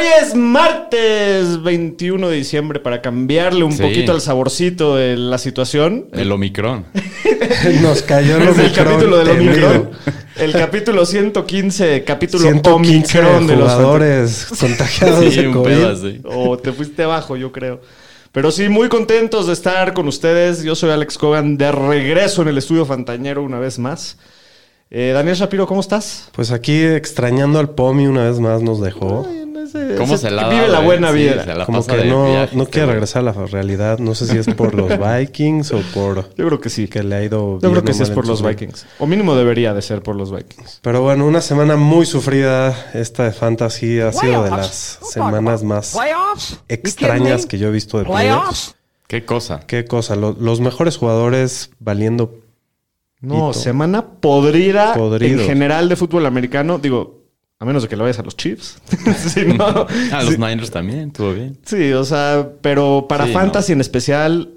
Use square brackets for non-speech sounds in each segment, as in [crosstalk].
Hoy es martes 21 de diciembre para cambiarle un Sí. poquito el saborcito de la situación. El Omicron. [laughs] Nos cayó el Es el Omicron capítulo del temido. Omicron. El capítulo 115, capítulo 115 Omicron de los jugadores contagiados Sí, de un COVID. pedo así. O te fuiste abajo, yo creo. Pero sí, muy contentos de estar con ustedes. Yo soy Alex Cogan, de regreso en el estudio Fantañero una vez más. Eh, Daniel Shapiro, ¿cómo estás? Pues aquí extrañando al Pomi una vez más nos dejó. ¿Cómo se la da, Vive la buena Sí, vida. se la Como pasa que de no, viaje no este quiere regresar a la realidad. No sé si es por los [laughs] Vikings o por Yo creo que sí. que le ha ido Yo creo que sí es por los. Vikings. O mínimo debería de ser por los Vikings. Pero bueno, una semana muy sufrida. Esta de Fantasy ha sido de las semanas más extrañas que yo he visto de playoffs. ¿Qué cosa? Qué cosa, lo- los mejores jugadores valiendo No, Hito. semana podrida Podridos. en general de fútbol americano. Digo, a menos de que lo vayas a los Chiefs. [laughs] Sí, no. [laughs] Ah, los Sí. Niners también, estuvo bien. Sí, o sea, pero para Sí, Fantasy en especial,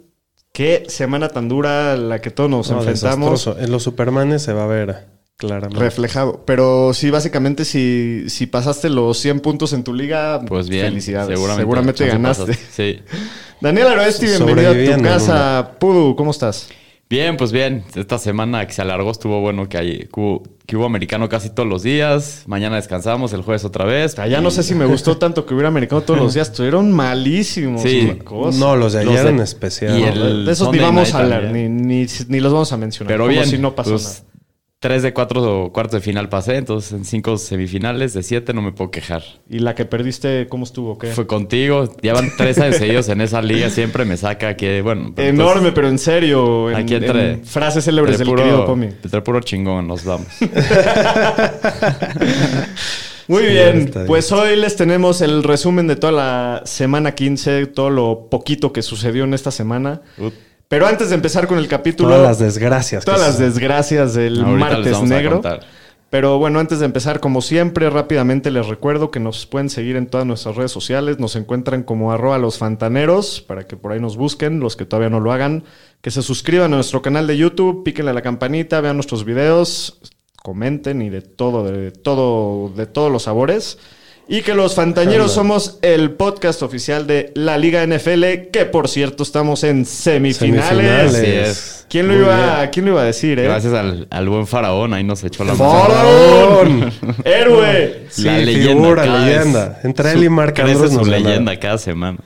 qué semana tan dura la que todos nos No, enfrentamos. desastroso. En los Supermanes se va a ver claramente. Reflejado. Pero sí, básicamente, si, si pasaste los 100 puntos en tu liga, Pues bien. felicidades. Seguramente, Seguramente, ganaste. Sí. [laughs] Daniel Aroesti, bienvenido a tu casa. Pudu, ¿cómo estás? Bien, pues bien. Esta semana que se alargó estuvo bueno que, hay, que, hubo, que hubo americano casi todos los días. Mañana descansamos, el jueves otra vez. Ya no sé si me gustó tanto que hubiera americano todos los días. Estuvieron malísimos. Sí. una cosa. No, los de Los ayer de- en especial. y ¿no? el- de esos ni vamos a hablar, ni, ni, ni los vamos a mencionar. Pero como bien. si no pasó pues, nada. Tres de cuatro cuartos de final pasé, entonces en cinco semifinales de siete no me puedo quejar. ¿Y la que perdiste, cómo estuvo? ¿Qué? Fue contigo. Llevan tres años seguidos en esa liga. Siempre me saca que, bueno. pero Enorme, entonces, pero en serio. En, Aquí entre- en frases célebres entre del puro- querido Pomi. Entre puro chingón nos vamos. [laughs] Muy Sí, bien, pues hoy les tenemos el resumen de toda la semana 15, todo lo poquito que sucedió en esta semana. Ut. Pero antes de empezar con el capítulo, Todas las desgracias. todas que las desgracias del martes negro. Pero bueno, antes de empezar, como siempre, rápidamente les recuerdo que nos pueden seguir en todas nuestras redes sociales. Nos encuentran como arroba los fantaneros, para que por ahí nos busquen, los que todavía no lo hagan. Que se suscriban a nuestro canal de YouTube, píquenle a la campanita, vean nuestros videos, comenten y de todo, de todo, de todos los sabores. Y que los Fantañeros somos el podcast oficial de la Liga NFL, que por cierto estamos en semifinales. Semifinales. Así es. ¿Quién lo, Muy iba. ¿Quién lo iba a decir, eh? Gracias al, al buen faraón, ahí nos echó la mano. ¡Faraón! [laughs] ¡Héroe! Sí, La leyenda, figura, cada leyenda. vez Entre él y Marc crece Andrews su nos ganaron. leyenda cada semana.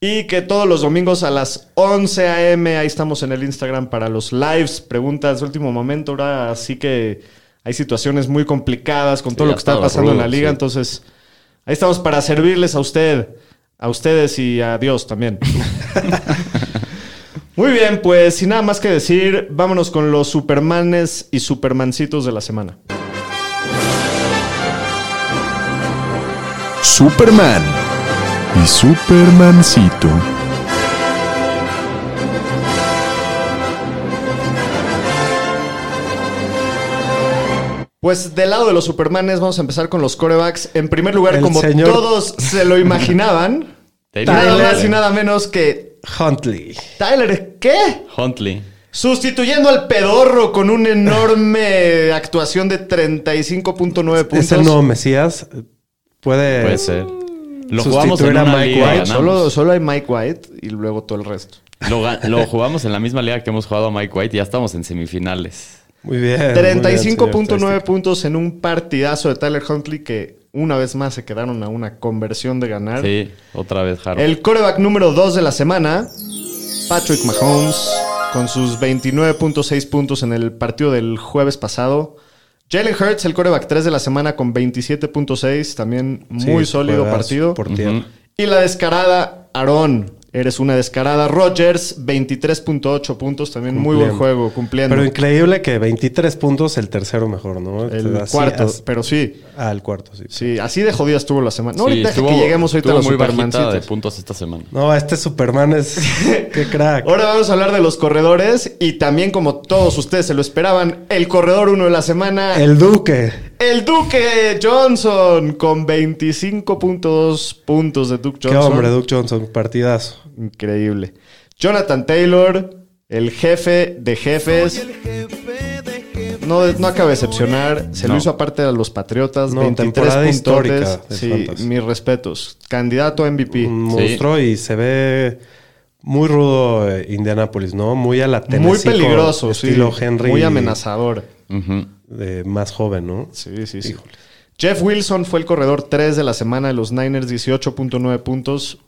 Y que todos los domingos a las 11 a.m. ahí estamos en el Instagram para los lives, preguntas de último momento. Ahora sí que hay situaciones muy complicadas con todo Sí, lo que está pasando en la liga. sí. Entonces, ahí estamos para servirles a usted, a ustedes y a Dios también. [laughs] Muy bien, pues sin nada más que decir, vámonos con los Supermanes y Supermancitos de la semana. Superman y Supermancito. Pues del lado de los Supermanes vamos a empezar con los corebacks. En primer lugar, El como señor- todos se lo imaginaban, [laughs] nada más y nada menos que Huntley. Tyler, ¿qué? Huntley. Sustituyendo al pedorro con una enorme [laughs] actuación de 35.9 puntos. Es el nuevo Mesías. Puede, Puede ser. Lo jugamos en Sustituir a una Mike liga y White, Solo, hay Mike White y luego todo el resto. Lo jugamos en la misma liga que hemos jugado a Mike White y ya estamos en semifinales. Muy bien. muy bien, 35.9 señor puntos en un partidazo de Tyler Huntley que una vez más se quedaron a una conversión de ganar. Sí, otra vez Harold. El coreback número 2 de la semana, Patrick Mahomes, con sus 29.6 puntos en el partido del jueves pasado. Jalen Hurts, el coreback 3 de la semana, con 27.6, también Sí, muy sólido partido. Por. Y la descarada, Aaron, Eres una descarada. Rogers, 23.8 puntos. También muy buen juego, cumpliendo. Pero increíble que 23 puntos el tercero mejor, ¿no? el Así- cuarto, as- pero sí. Ah, el cuarto, sí. Sí, así de jodida estuvo la semana. No, Sí, ahorita estuvo- que lleguemos ahorita a los muy bajita de Supermancitos. puntos esta semana. No, este Superman es... [laughs] ¡Qué crack! Ahora vamos a hablar de los corredores y también como todos ustedes se lo esperaban, el corredor uno de la semana, el, El Duque. Johnson con 25.2 puntos de Duke Qué Johnson. hombre, Duke Johnson. Partidazo. Increíble. Jonathan Taylor, el jefe de jefes. No, no acaba de decepcionar. Se lo hizo aparte a los Patriotas. No, 23 temporada histórica Sí, mis respetos. Candidato a MVP. Un monstruo y se ve muy rudo eh, Indianapolis, ¿no? Muy a la Muy Tennessee con peligroso, sí. Estilo Henry. Muy amenazador. Ujú. De más joven, ¿no? Sí, sí, sí. Jeff Wilson fue el corredor 3 de la semana de los Niners, 18.9 puntos.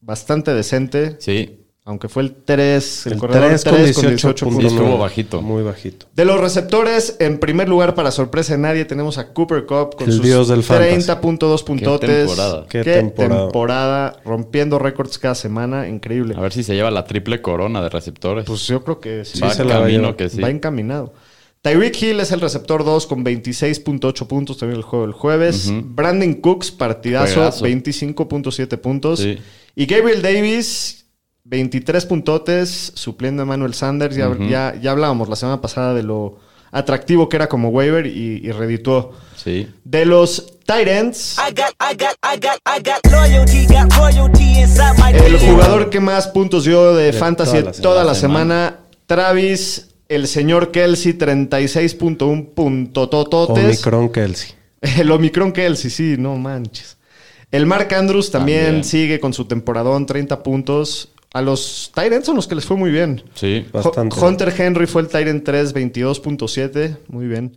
Bastante decente, Sí. aunque fue el 3, el, El corredor 3 3 con con 18 Sí, 18.9. estuvo bajito. Muy bajito. De los receptores, en primer lugar, para sorpresa de nadie, tenemos a Cooper Cup con El sus dios del fantasy. 30.2 puntotes. temporada. Qué, Qué temporada. temporada. Rompiendo récords cada semana. Increíble. A ver si se lleva la triple corona de receptores. Pues yo creo que sí. va se camino que sí. Va encaminado. Tyreek Hill es el receptor 2 con 26.8 puntos también el juego del jueves. Brandon Cooks, partidazo, Juegazo. 25.7 puntos. Sí. Y Gabriel Davis, 23 puntotes, supliendo a Emmanuel Sanders. Ya, ya, ya hablábamos la semana pasada de lo atractivo que era como waiver y, y redituó. Sí. De los tight ends, I got, I got, I got, I got loyalty, got royalty inside my el jugador que más puntos dio de, fantasy toda la toda la, semana. semana, Travis, el señor Kelsey, 36.1 puntotototes. Omicron Kelsey. [laughs] El Omicron Kelsey, sí, no manches. El Mark Andrews también, También. sigue con su temporadón, 30 puntos. A los Tyrants son los que les fue muy bien. Sí. Bastante. Hunter Henry fue el Tyrant 3, 22.7. Muy bien.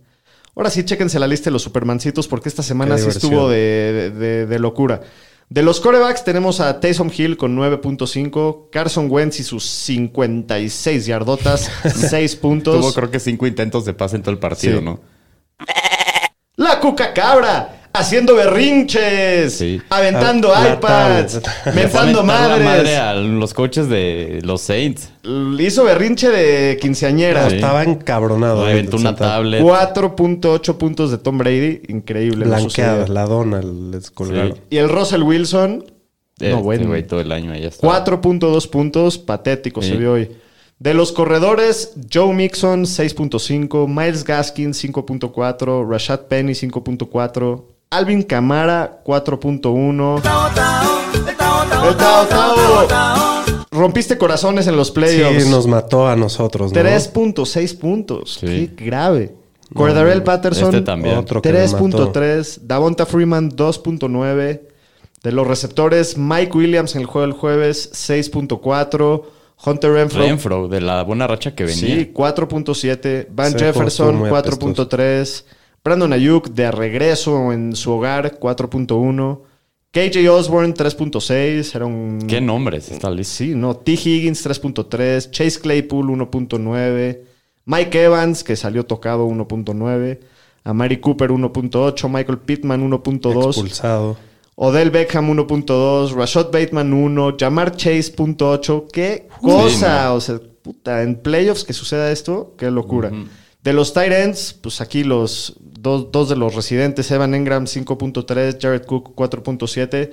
Ahora sí, chéquense la lista de los Supermancitos porque esta semana Qué sí diversión. estuvo de, de- de locura. De los corebacks tenemos a Taysom Hill con 9.5, Carson Wentz y sus 56 yardotas, [laughs] 6 puntos. Tuvo creo que cinco intentos de pase en todo el partido, Sí. ¿no? La cuca cabra, haciendo berrinches, Sí. aventando iPads, mentando madres. madre a los coaches de los Saints. Hizo berrinche de quinceañera. Sí. Estaba encabronado. Reventó ahí, una tablet. 4.8 puntos de Tom Brady. Increíble. lo Blanqueada, sucedido. la dona les colgaron. Sí. Y el Russell Wilson. Este no, bueno. güey todo el año ahí está. 4.2 puntos. Patético Sí. se vio hoy. De los corredores, Joe Mixon 6.5, Miles Gaskin 5.4, Rashad Penny 5.4, Alvin Kamara 4.1. Tao, tao, tao, tao, El Tao Tao. tao, tao. Rompiste corazones en los playoffs. Sí, nos mató a nosotros, ¿no? 3.6 puntos. Sí. Qué grave. Cordarel Patterson Este nos mató. 3.3. Davonta Freeman 2.9. De los receptores, Mike Williams en el juego del jueves 6.4. Hunter Renfro. Renfro, de la buena racha que venía. Sí, 4.7. Van Jefferson, muy 4.3. Brandon Ayuk de regreso en su hogar, 4.1. KJ Osborne, 3.6. Era un. Qué nombres está listo. Sí, no. T. Higgins, 3.3. Chase Claypool, 1.9. Mike Evans, que salió tocado, 1.9. Amari Cooper, 1.8. Michael Pittman, 1.2. Expulsado. Odell Beckham 1.2, Rashad Bateman 1, Jamar Chase .8. Qué cosa, no. o sea, puta, en playoffs que suceda esto, qué locura. De los tight ends, pues aquí los dos, dos de los residentes, Evan Engram 5.3, Jared Cook 4.7,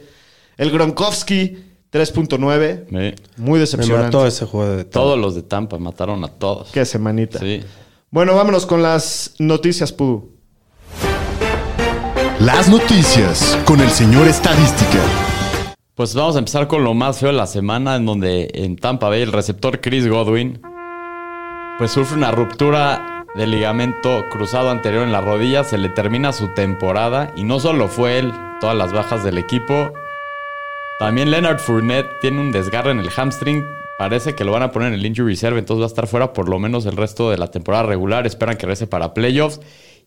el Gronkowski 3.9, Me- muy Me decepcionante. mató ese juego de todos los de Tampa mataron a todos. Qué semanita. Sí. Bueno, vámonos con las noticias, Pudu. Las noticias con el señor Estadística. Pues vamos a empezar con lo más feo de la semana, en donde en Tampa Bay el receptor Chris Godwin pues sufre una ruptura del ligamento cruzado anterior en la rodilla, se le termina su temporada y no solo fue él, todas las bajas del equipo. También Leonard Fournette tiene un desgarre en el hamstring, parece que lo van a poner en el injury reserve, entonces va a estar fuera por lo menos el resto de la temporada regular, esperan que regrese para playoffs.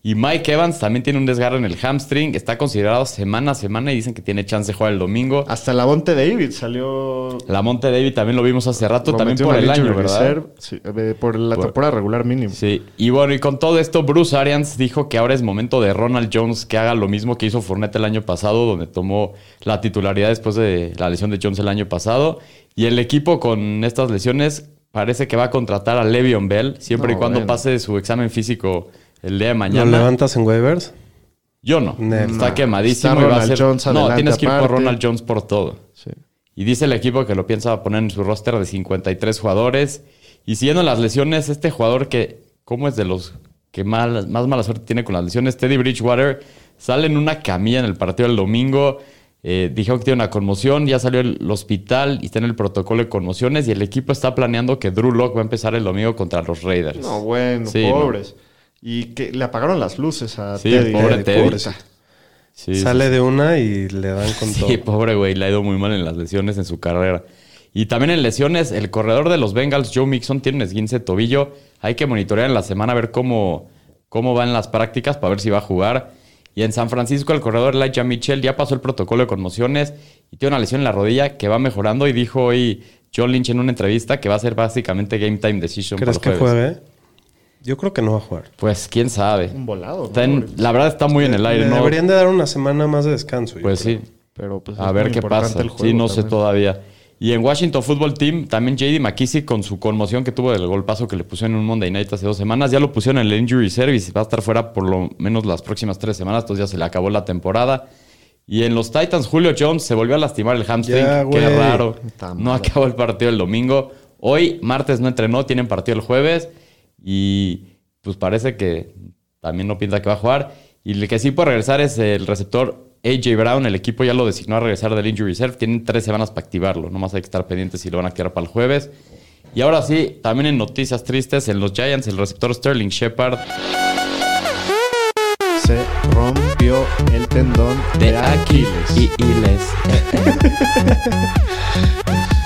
Y Mike Evans también tiene un desgarre en el hamstring. Está considerado semana a semana y dicen que tiene chance de jugar el domingo. Hasta la Monte David salió. La Monte David también lo vimos hace rato, lo también por el año, ¿verdad? reserve. Sí, eh, por la Por- temporada regular mínimo. Sí, y bueno, y con todo esto, Bruce Arians dijo que ahora es momento de Ronald Jones que haga lo mismo que hizo Fournette el año pasado, donde tomó la titularidad después de la lesión de Jones el año pasado. Y el equipo con estas lesiones parece que va a contratar a Le'Veon Bell, siempre No, y cuando bueno. pase su examen físico el día de ¿Lo mañana. levantas en waivers? Yo no. Never. Está quemadísimo Está y va a ser. Jones no, tienes que ir por. Ronald Jones por todo. Sí. Y dice el equipo que lo piensa poner en su roster de 53 jugadores. Y siguiendo las lesiones, este jugador que, ¿cómo es de los que mal- más mala suerte tiene con las lesiones? Teddy Bridgewater sale en una camilla en el partido del domingo. Eh, dijeron que tiene una conmoción, ya salió del hospital y está en el protocolo de conmociones. Y el equipo está planeando que Drew Lock va a empezar el domingo contra los Raiders. No, bueno, Sí, no. Y que le apagaron las luces a Sí, Teddy. pobre eh, Teddy. pobrecito. Sí, sí, Sale de una y le dan con todo. Sí, [laughs] pobre güey, le ha ido muy mal en las lesiones en su carrera. Y también en lesiones, el corredor de los Bengals, Joe Mixon, tiene un esguince de tobillo. Hay que monitorear en la semana a ver cómo, cómo van las prácticas para ver si va a jugar. Y en San Francisco, el corredor Elijah Mitchell ya pasó el protocolo de conmociones y tiene una lesión en la rodilla que va mejorando. Y dijo hoy John Lynch en una entrevista que va a ser básicamente game time decision. ¿Crees para que jueves. juegue? Yo creo que no va a jugar. Pues quién sabe. Un volado. Está ¿no? en- la verdad está muy en el aire, ¿no? deberían de dar una semana más de descanso. yo Pues creo. sí. Pero pues A es ver muy qué importante pasa. el juego sí, no sé también. todavía. Y en Washington Football Team, también JD McKissick con su conmoción que tuvo del golpazo que le pusieron en un Monday Night hace dos semanas, ya lo pusieron en el Injury Service y va a estar fuera por lo menos las próximas tres semanas, entonces ya se le acabó la temporada. Y en los Titans, Julio Jones se volvió a lastimar el hamstring. Ya, Qué güey. raro. No acabó el partido el domingo. Hoy, martes, no entrenó, tienen partido el jueves. Y pues parece que también no pinta que va a jugar. Y el que sí puede regresar es el receptor AJ Brown. El equipo ya lo designó a regresar del Injury Reserve. Tienen tres semanas para activarlo. Nomás hay que estar pendientes si lo van a activar para el jueves. Y ahora sí, también en noticias tristes, en los Giants, el receptor Sterling Shepard Se rompió el tendón de, Aquiles. y Iles. [laughs]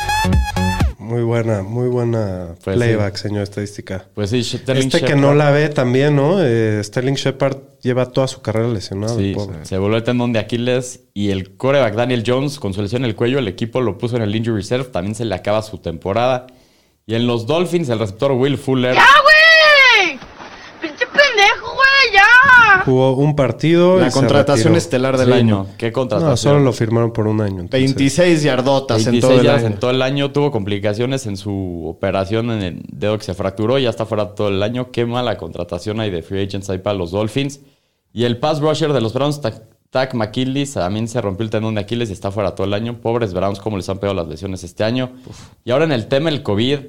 Muy buena, muy buena Pues playback, señor estadística. Pues sí, Sterling Este que Shepard. no la ve también, ¿no? Eh, Sterling Shepard lleva toda su carrera lesionado. Sí, pobre. se volvió el tendón de Aquiles y el coreback Daniel Jones con su lesión en el cuello, el equipo lo puso en el injury reserve, también se le acaba su temporada. Y en los Dolphins, el receptor Will Fuller, ¡Ya, güey! ¡Pinche pendejo, güey! ¡Ya! Jugó un partido. y La contratación estelar del Sí, año. no, qué contratación. No, solo lo firmaron por un año. entonces. 26 yardotas en 26 todo el año. en todo el año, tuvo complicaciones en su operación en el dedo que se fracturó, ya está fuera todo el año. Qué mala contratación hay de free agents ahí para los Dolphins. Y el pass rusher de los Browns, Ta- Tack McKinley, también se rompió el tendón de Aquiles y está fuera todo el año. Pobres Browns, cómo les han pegado las lesiones este año. Y ahora en el tema del COVID,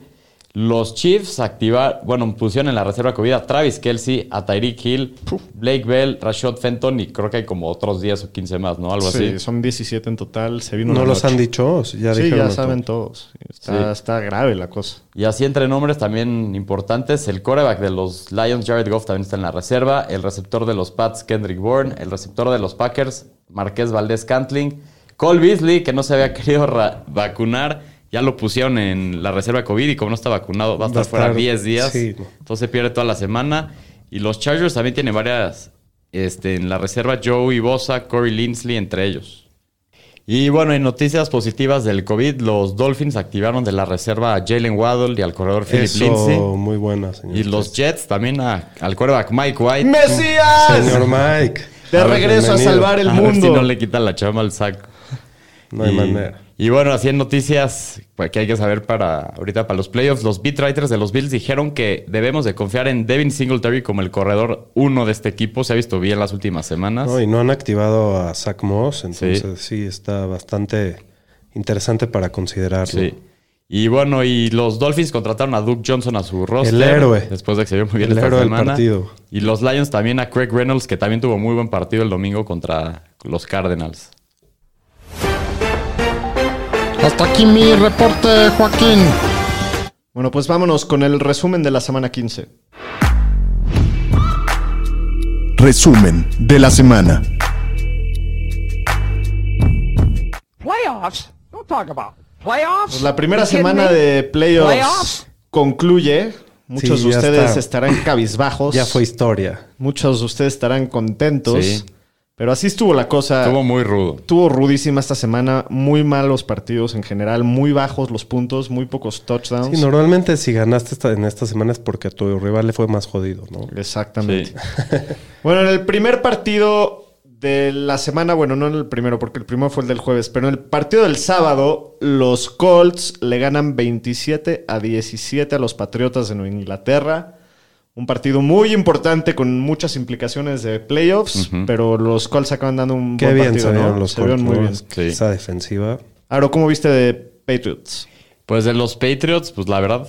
los Chiefs activaron, bueno, pusieron en la reserva COVID a Travis Kelsey, a Tyreek Hill, Blake Bell, Rashad Fenton y creo que hay como otros 10 o 15 más, ¿no? Algo Sí, así. son 17 en total. Se vino ¿No los noche. han dicho? ¿O Ya Sí, dijeron ya todo? saben todos. Está, Sí. está grave la cosa. Y así entre nombres también importantes, el coreback de los Lions, Jared Goff, también está en la reserva, el receptor de los Pats, Kendrick Bourne, el receptor de los Packers, Marqués Valdés Cantling, Cole Beasley, que no se había [laughs] querido vacunar, ya lo pusieron en la reserva de COVID y como no está vacunado va a Va a estar fuera estar- 10 días, sí, entonces pierde toda la semana. Y los Chargers también tienen varias este, en la reserva, Joey Bosa, Corey Linsley, entre ellos. Y bueno, en noticias positivas del COVID, los Dolphins activaron de la reserva a Jalen Waddle y al corredor Philip Eso, Lindsay. muy buena, señor. Y los Jets también a- al quarterback Mike White. ¡Mesías! Señor Mike. De A regreso a salvar el a ver mundo. si no le quitan la chama al saco. No hay y, manera. Y bueno, así en noticias pues, que hay que saber para ahorita para los playoffs, los beat writers de los Bills dijeron que debemos de confiar en Devin Singletary como el corredor uno de este equipo. Se ha visto bien las últimas semanas. No, y no han activado a Zach Moss, entonces sí, está bastante interesante para considerarlo. Sí. Y bueno, y los Dolphins contrataron a Duke Johnson a su roster. El héroe. Después de que se vio muy bien El esta héroe del semana. partido. Y los Lions también a Craig Reynolds, que también tuvo muy buen partido el domingo contra los Cardinals. Hasta aquí mi reporte, Joaquín. Bueno, pues vámonos con el resumen de la semana 15. Resumen de la semana. Playoffs? Don't talk about playoffs. Pues la primera semana de playoffs Playoffs? concluye Muchos Sí, de ustedes está. estarán cabizbajos. Ya fue historia. Muchos de ustedes estarán contentos. Sí. Pero así estuvo la cosa. Estuvo muy rudo. Estuvo rudísima esta semana. Muy malos partidos en general. Muy bajos los puntos. Muy pocos touchdowns. Sí, normalmente si ganaste esta- en esta semana es porque a tu rival le fue más jodido, ¿no? Exactamente. Sí. [laughs] Bueno, en el primer partido de la semana, bueno, no en el primero, porque el primero fue el del jueves, pero en el partido del sábado, los Colts le ganan 27 a 17 a los Patriotas de Nueva Inglaterra. Un partido muy importante con muchas implicaciones de playoffs, pero los Colts acaban dando un Qué buen bien partido, se ¿no? los Se vieron muy bien. Sí. Esa defensiva. Aro, ¿cómo viste de Patriots? Pues de los Patriots, pues la verdad,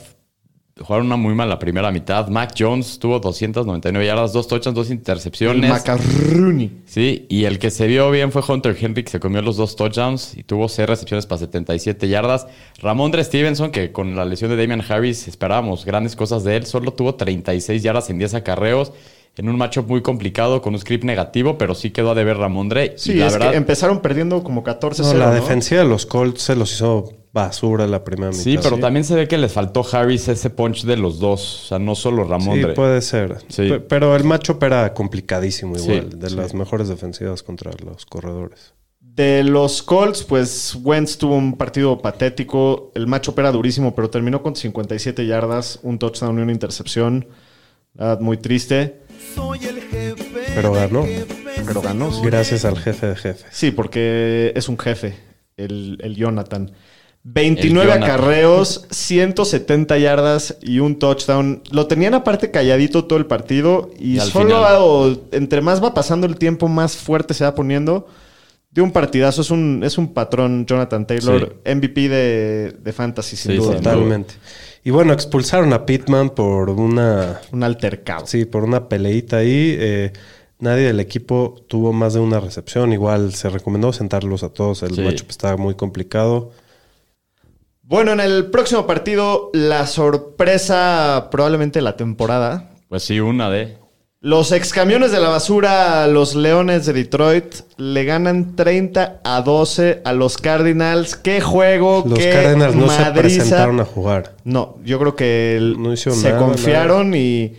jugaron una muy mala primera mitad. Mac Jones tuvo 299 yardas, dos touchdowns, dos El intercepciones. Macaroni. Sí, y el que se vio bien fue Hunter Henry, que se comió los dos touchdowns y tuvo seis recepciones para 77 yardas. Ramondre Stevenson, que con la lesión de Damian Harris esperábamos grandes cosas de él, solo tuvo 36 yardas en 10 acarreos. En un matchup muy complicado, con un script negativo, pero sí quedó a deber Ramondre. Sí, y la es verdad, que empezaron perdiendo como 14-0. No, la ¿no? defensiva de los Colts se los hizo basura la primera mitad. Sí, pero también se ve que les faltó Harris ese punch de los dos. O sea, no solo Sí, Ramondre. puede ser. Sí. Pe- Pero el matchup era complicadísimo Sí, igual. de las mejores defensivas contra los corredores. De los Colts, pues Wentz tuvo un partido patético. El macho era durísimo, pero terminó con 57 yardas, un touchdown y una intercepción. Verdad, muy triste, Pero ganó. pero ganó. Sí, Gracias al jefe de jefes. Sí, porque es un jefe, el, el Jonathan. 29 El Jonathan. acarreos, 170 yardas y un touchdown. Lo tenían aparte calladito todo el partido y, solo final. o- entre más va pasando el tiempo, más fuerte se va poniendo. De un partidazo, es un, es un patrón Jonathan Taylor, MVP de, de Fantasy, sin Sí, duda. Totalmente. Y bueno, expulsaron a Pittman por una Un altercado. Sí, por una peleita ahí. eh, nadie del equipo tuvo más de una recepción. Igual se recomendó sentarlos a todos. El Sí. matchup estaba muy complicado. Bueno, en el próximo partido, la sorpresa probablemente la temporada. Pues sí, una de. Los excamiones de la basura, los Leones de Detroit, le ganan 30 a 12 a los Cardinals. ¡Qué juego! Los qué Cardinals no se presentaron a jugar. No, yo creo que el- No hicieron se nada, confiaron y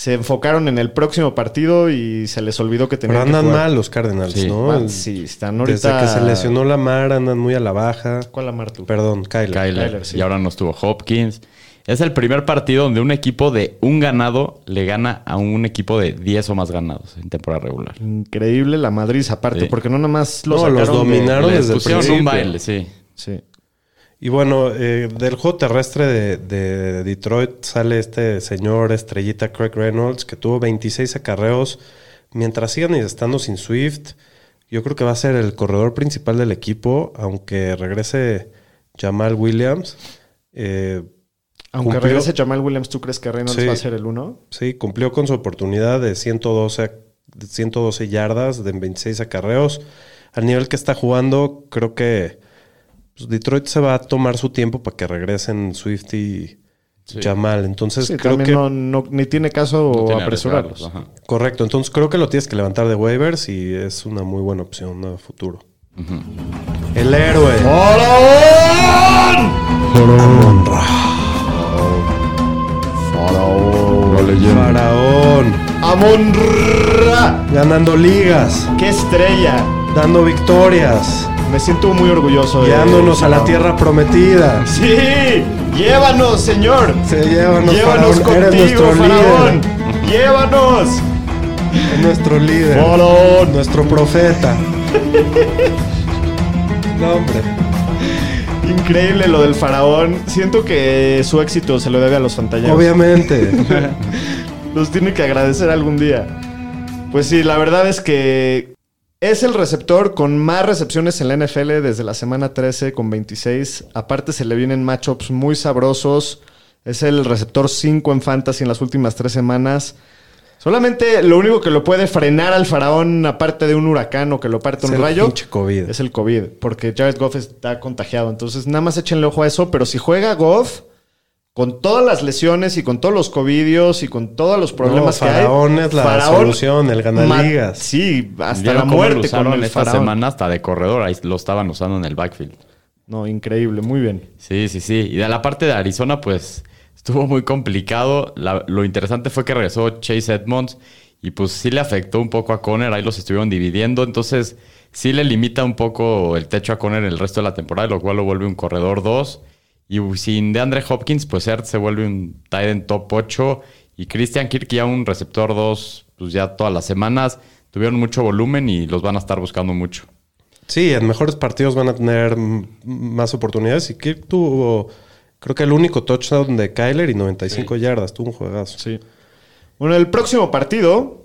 se enfocaron en el próximo partido y se les olvidó que Pero tenían que andan jugar. mal los Cardinals, Sí. ¿no? Sí, están ahorita... Desde que se lesionó Lamar andan muy a la baja. ¿Cuál Lamar tú? Perdón, Kyler. Kyler. Kyler, sí. Y ahora no estuvo Hopkins. Es el primer partido donde un equipo de un ganado le gana a un equipo de 10 o más ganados en temporada regular. Increíble la Madrid aparte, Sí. porque no nada más los No, los de- dominaron. Les desde el pusieron un principio. baile, sí. Sí. Y bueno, eh, del juego terrestre de, de Detroit sale este señor estrellita Craig Reynolds que tuvo 26 acarreos. Mientras sigan estando sin Swift, yo creo que va a ser el corredor principal del equipo, aunque regrese Jamal Williams. Eh, Aunque Cumplió- regrese Jamal Williams, ¿tú crees que Reynolds Sí. va a ser el uno? sí, cumplió con su oportunidad de 112, de 112 yardas de 26 acarreos. Al nivel que está jugando, creo que pues, Detroit se va a tomar su tiempo para que regresen Swift y Jamal. Entonces Sí, creo que... no, no- ni tiene caso No tiene apresurarlos. Correcto, entonces creo que lo tienes que levantar de waivers y es una muy buena opción a futuro. El héroe. Faraón. ¡Amon-Ra! Ganando ligas, ¡Qué estrella! dando victorias, Me siento muy orgulloso de guiándonos a la tierra prometida. ¡Sí! ¡Llévanos, señor! Se llévanos, ¡Llévanos Faraón. Contigo, nuestro Faraón! líder. ¡Llévanos! Es nuestro líder. ¡Faraón! Nuestro profeta. No, hombre. Increíble lo del faraón. Siento que su éxito se lo debe a los pantalleros. Obviamente. [laughs] Los tiene que agradecer algún día. Pues sí, la verdad es que es el receptor con más recepciones en la NFL desde la semana 13 con 26. Aparte se le vienen matchups muy sabrosos. Es el receptor 5 en fantasy en las últimas tres semanas. Solamente lo único que lo puede frenar al faraón, aparte de un huracán o que lo parte un el rayo, COVID. es el COVID. Porque Jared Goff está contagiado. Entonces, nada más échenle ojo a eso. Pero si juega Goff, con todas las lesiones y con todos los covidios y con todos los problemas No, que hay. Faraón es la solución, el gana ma- ligas. Sí, hasta ¿Vieron la muerte con el esta faraón. semana hasta de corredor. Ahí lo estaban usando en el backfield. No, increíble, muy bien. Sí, sí, sí. Y de la parte de Arizona, pues estuvo muy complicado. La- lo interesante fue que regresó Chase Edmonds y pues sí le afectó un poco a Conner, ahí los estuvieron dividiendo, entonces sí le limita un poco el techo a Conner el resto de la temporada, lo cual lo vuelve un corredor 2. Y sin DeAndre Hopkins, pues Ertz se vuelve un tight end top 8 y Christian Kirk ya un receptor 2, pues ya todas las semanas tuvieron mucho volumen y los van a estar buscando mucho. Sí, en mejores partidos van a tener más oportunidades. Y Kirk tuvo, creo que el único touchdown de Kyler y 95 yardas. Tuvo un juegazo. Sí. Bueno, el próximo partido.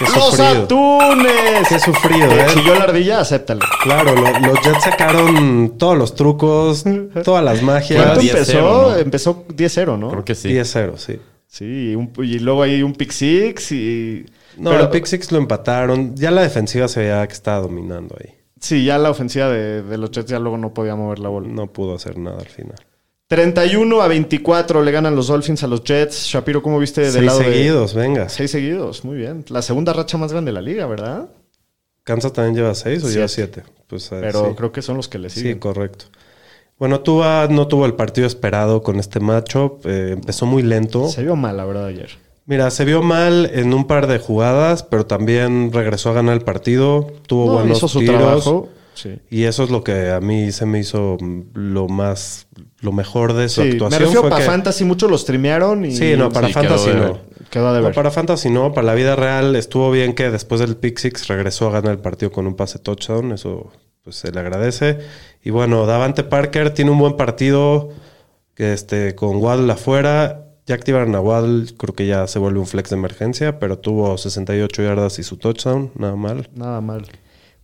Qué ¡Los sufrido. Atunes! Qué sufrido, Te ¿eh? chilló la ardilla, acéptalo. Claro, lo- los Jets sacaron todos los trucos, todas las magias. ¿Cuánto 10-0, empezó? ¿no? Empezó 10-0, ¿no? Creo que sí. 10-0, sí. Sí, y, un- y luego hay un pick six y... No, pero- el pick six lo empataron. Ya la defensiva se veía que estaba dominando ahí. Sí, ya la ofensiva de, de los Jets ya luego no podía mover la bola. No pudo hacer nada al final. 31 a 24 le ganan los Dolphins a los Jets. Shapiro, ¿cómo viste del Seis lado de- seguidos, venga. Seis seguidos, muy bien. La segunda racha más grande de la liga, ¿verdad? ¿Kansas también lleva seis o lleva Siete. Pues, eh, Pero sí. creo que son los que le Sí, siguen. correcto. Bueno, Tua no tuvo el partido esperado con este matchup. eh, empezó muy lento. Se vio mal, la verdad, ayer. Mira, se vio mal en un par de jugadas, pero también regresó a ganar el partido. Tuvo No, buenos hizo su tiros. trabajo. Sí. Y eso es lo que a mí se me hizo mm, lo más, lo mejor de su Sí, me actuación. refiero fue para que- Fantasy, muchos los streamearon y... Sí, no, para Sí, quedó Fantasy de no. ver. Quedó a No, deber. para Fantasy no, para la vida real estuvo bien que después del pick six regresó a ganar el partido con un pase touchdown, eso pues se le agradece. Y bueno, Davante Parker tiene un buen partido este con Waddle afuera, ya activaron a Waddle, creo que ya se vuelve un flex de emergencia, pero tuvo 68 yardas y su touchdown, nada mal. Nada mal.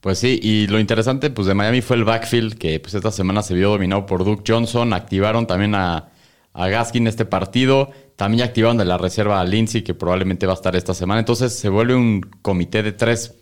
Pues sí, y lo interesante pues de Miami fue el backfield, que pues esta semana se vio dominado por Duke Johnson. Activaron también a, a Gaskin este partido. También activaron de la reserva a Lindsay, que probablemente va a estar esta semana. Entonces se vuelve un comité de tres,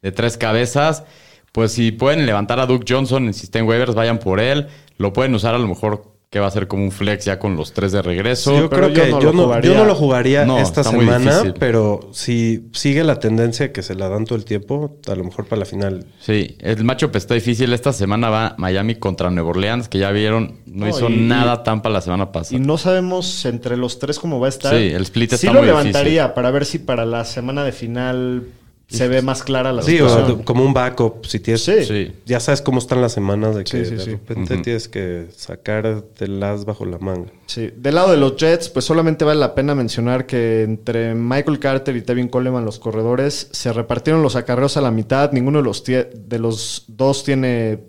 de tres cabezas. Pues si pueden levantar a Duke Johnson, en waivers, vayan por él. Lo pueden usar a lo mejor que va a ser como un flex ya con los tres de regreso. yo pero creo yo que no yo, lo no, jugaría. yo no lo jugaría No, esta semana, difícil. pero si sigue la tendencia que se la dan todo el tiempo, a lo mejor para la final. Sí, el matchup está difícil. Esta semana va Miami contra Nueva Orleans, que ya vieron, no, No, hizo y- nada Tampa la semana Y pasada. no sabemos entre los tres cómo va a estar. Sí, el split Sí está lo muy levantaría para ver si para la semana de final se ve más clara la Sí, o situación. como un backup, si tienes... Sí. Sí. Ya sabes cómo están las semanas de que Sí, sí, de sí. repente tienes que sacar el as bajo la manga. Sí. Del lado de los Jets, pues solamente vale la pena mencionar que entre Michael Carter y Tevin Coleman, los corredores, se repartieron los acarreos a la mitad. Ninguno de los, de los dos tiene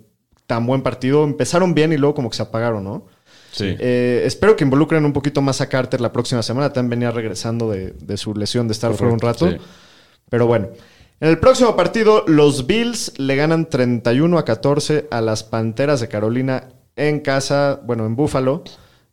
tan buen partido. Empezaron bien y luego como que se apagaron, ¿no? Sí. Eh, espero que involucren un poquito más a Carter la próxima semana. También venía regresando de, de su lesión de estar fuera un rato. Pero bueno. En el próximo partido, los Bills le ganan 31 a 14 a las Panteras de Carolina en casa, bueno, en Búfalo.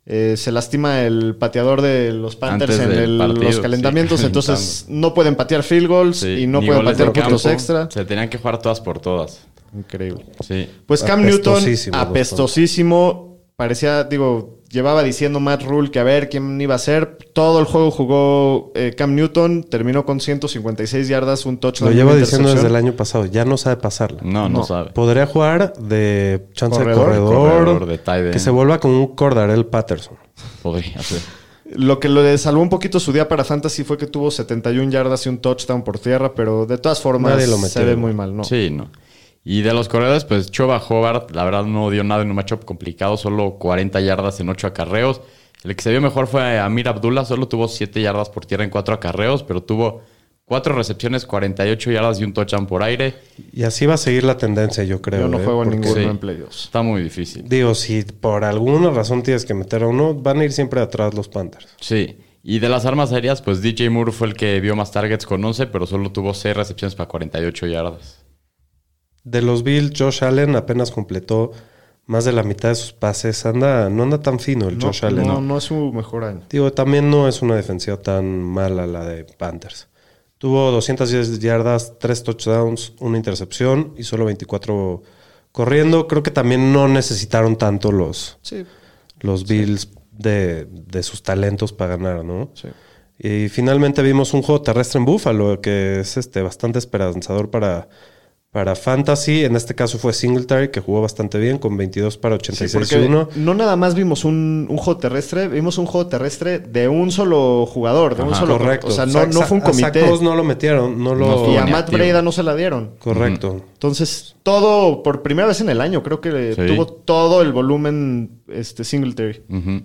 Eh, se lastima el pateador de los Panthers Antes en del el- partido, los sí, calentamientos, [laughs] entonces no pueden patear field goals Sí, y no pueden patear puntos extra. Se tenían que jugar todas por todas. Increíble. Sí. Pues Cam Newton, apestosísimo. Parecía, digo, llevaba diciendo Matt Rule que a ver quién iba a ser. Todo el juego jugó eh, Cam Newton, terminó con 156 yardas, un touchdown. Lo una diciendo desde el año pasado. Ya no sabe pasarla. No, no, No. sabe. Podría jugar de chance de Corredor. corredor. Corredor de tight que se vuelva con un Cordarel Patterson. Podría ser. Lo que le salvó un poquito su día para Fantasy fue que tuvo 71 yardas y un touchdown por tierra, pero de todas formas Nadie lo se metió. ve muy mal, ¿no? Sí, no. Y de los corredores, pues Choba Hobart, la verdad no dio nada en un matchup complicado, solo 40 yardas en 8 acarreos. El que se vio mejor fue Amir Abdullah, solo tuvo 7 yardas por tierra en 4 acarreos, pero tuvo 4 recepciones, 48 yardas y un touchdown por aire. Y así va a seguir la tendencia, yo creo. Yo no ¿eh? juego Porque, ninguno sí. en playoffs. Está muy difícil. Digo, si por alguna razón tienes que meter a uno, van a ir siempre atrás los Panthers. Sí. Y de las armas aéreas, pues DJ Moore fue el que vio más targets con 11, pero solo tuvo 6 recepciones para 48 yardas. De los Bills, Josh Allen apenas completó más de la mitad de sus pases. Anda, no anda tan fino el No, Josh Allen. no, no es su mejor año. Digo, también no es una defensiva tan mala la de Panthers. Tuvo 210 yardas, 3 touchdowns, una intercepción y solo 24 corriendo. Creo que también no necesitaron tanto los, Sí, los Bills de, de sus talentos para ganar, ¿no? sí. Y finalmente vimos un juego terrestre en Búfalo que es este bastante esperanzador para, Para Fantasy, en este caso fue Singletary, que jugó bastante bien, con 22 para Sí, 86 porque 1. no nada más vimos un, un juego terrestre, vimos un juego terrestre de un solo jugador, de un solo Correcto. O sea, no, no fue un a comité. Moss no lo metieron, no lo... Y a Matt. Breda no se la dieron. Correcto. Entonces, todo, por primera vez en el año, creo que Sí. tuvo todo el volumen este, Singletary. Ujú.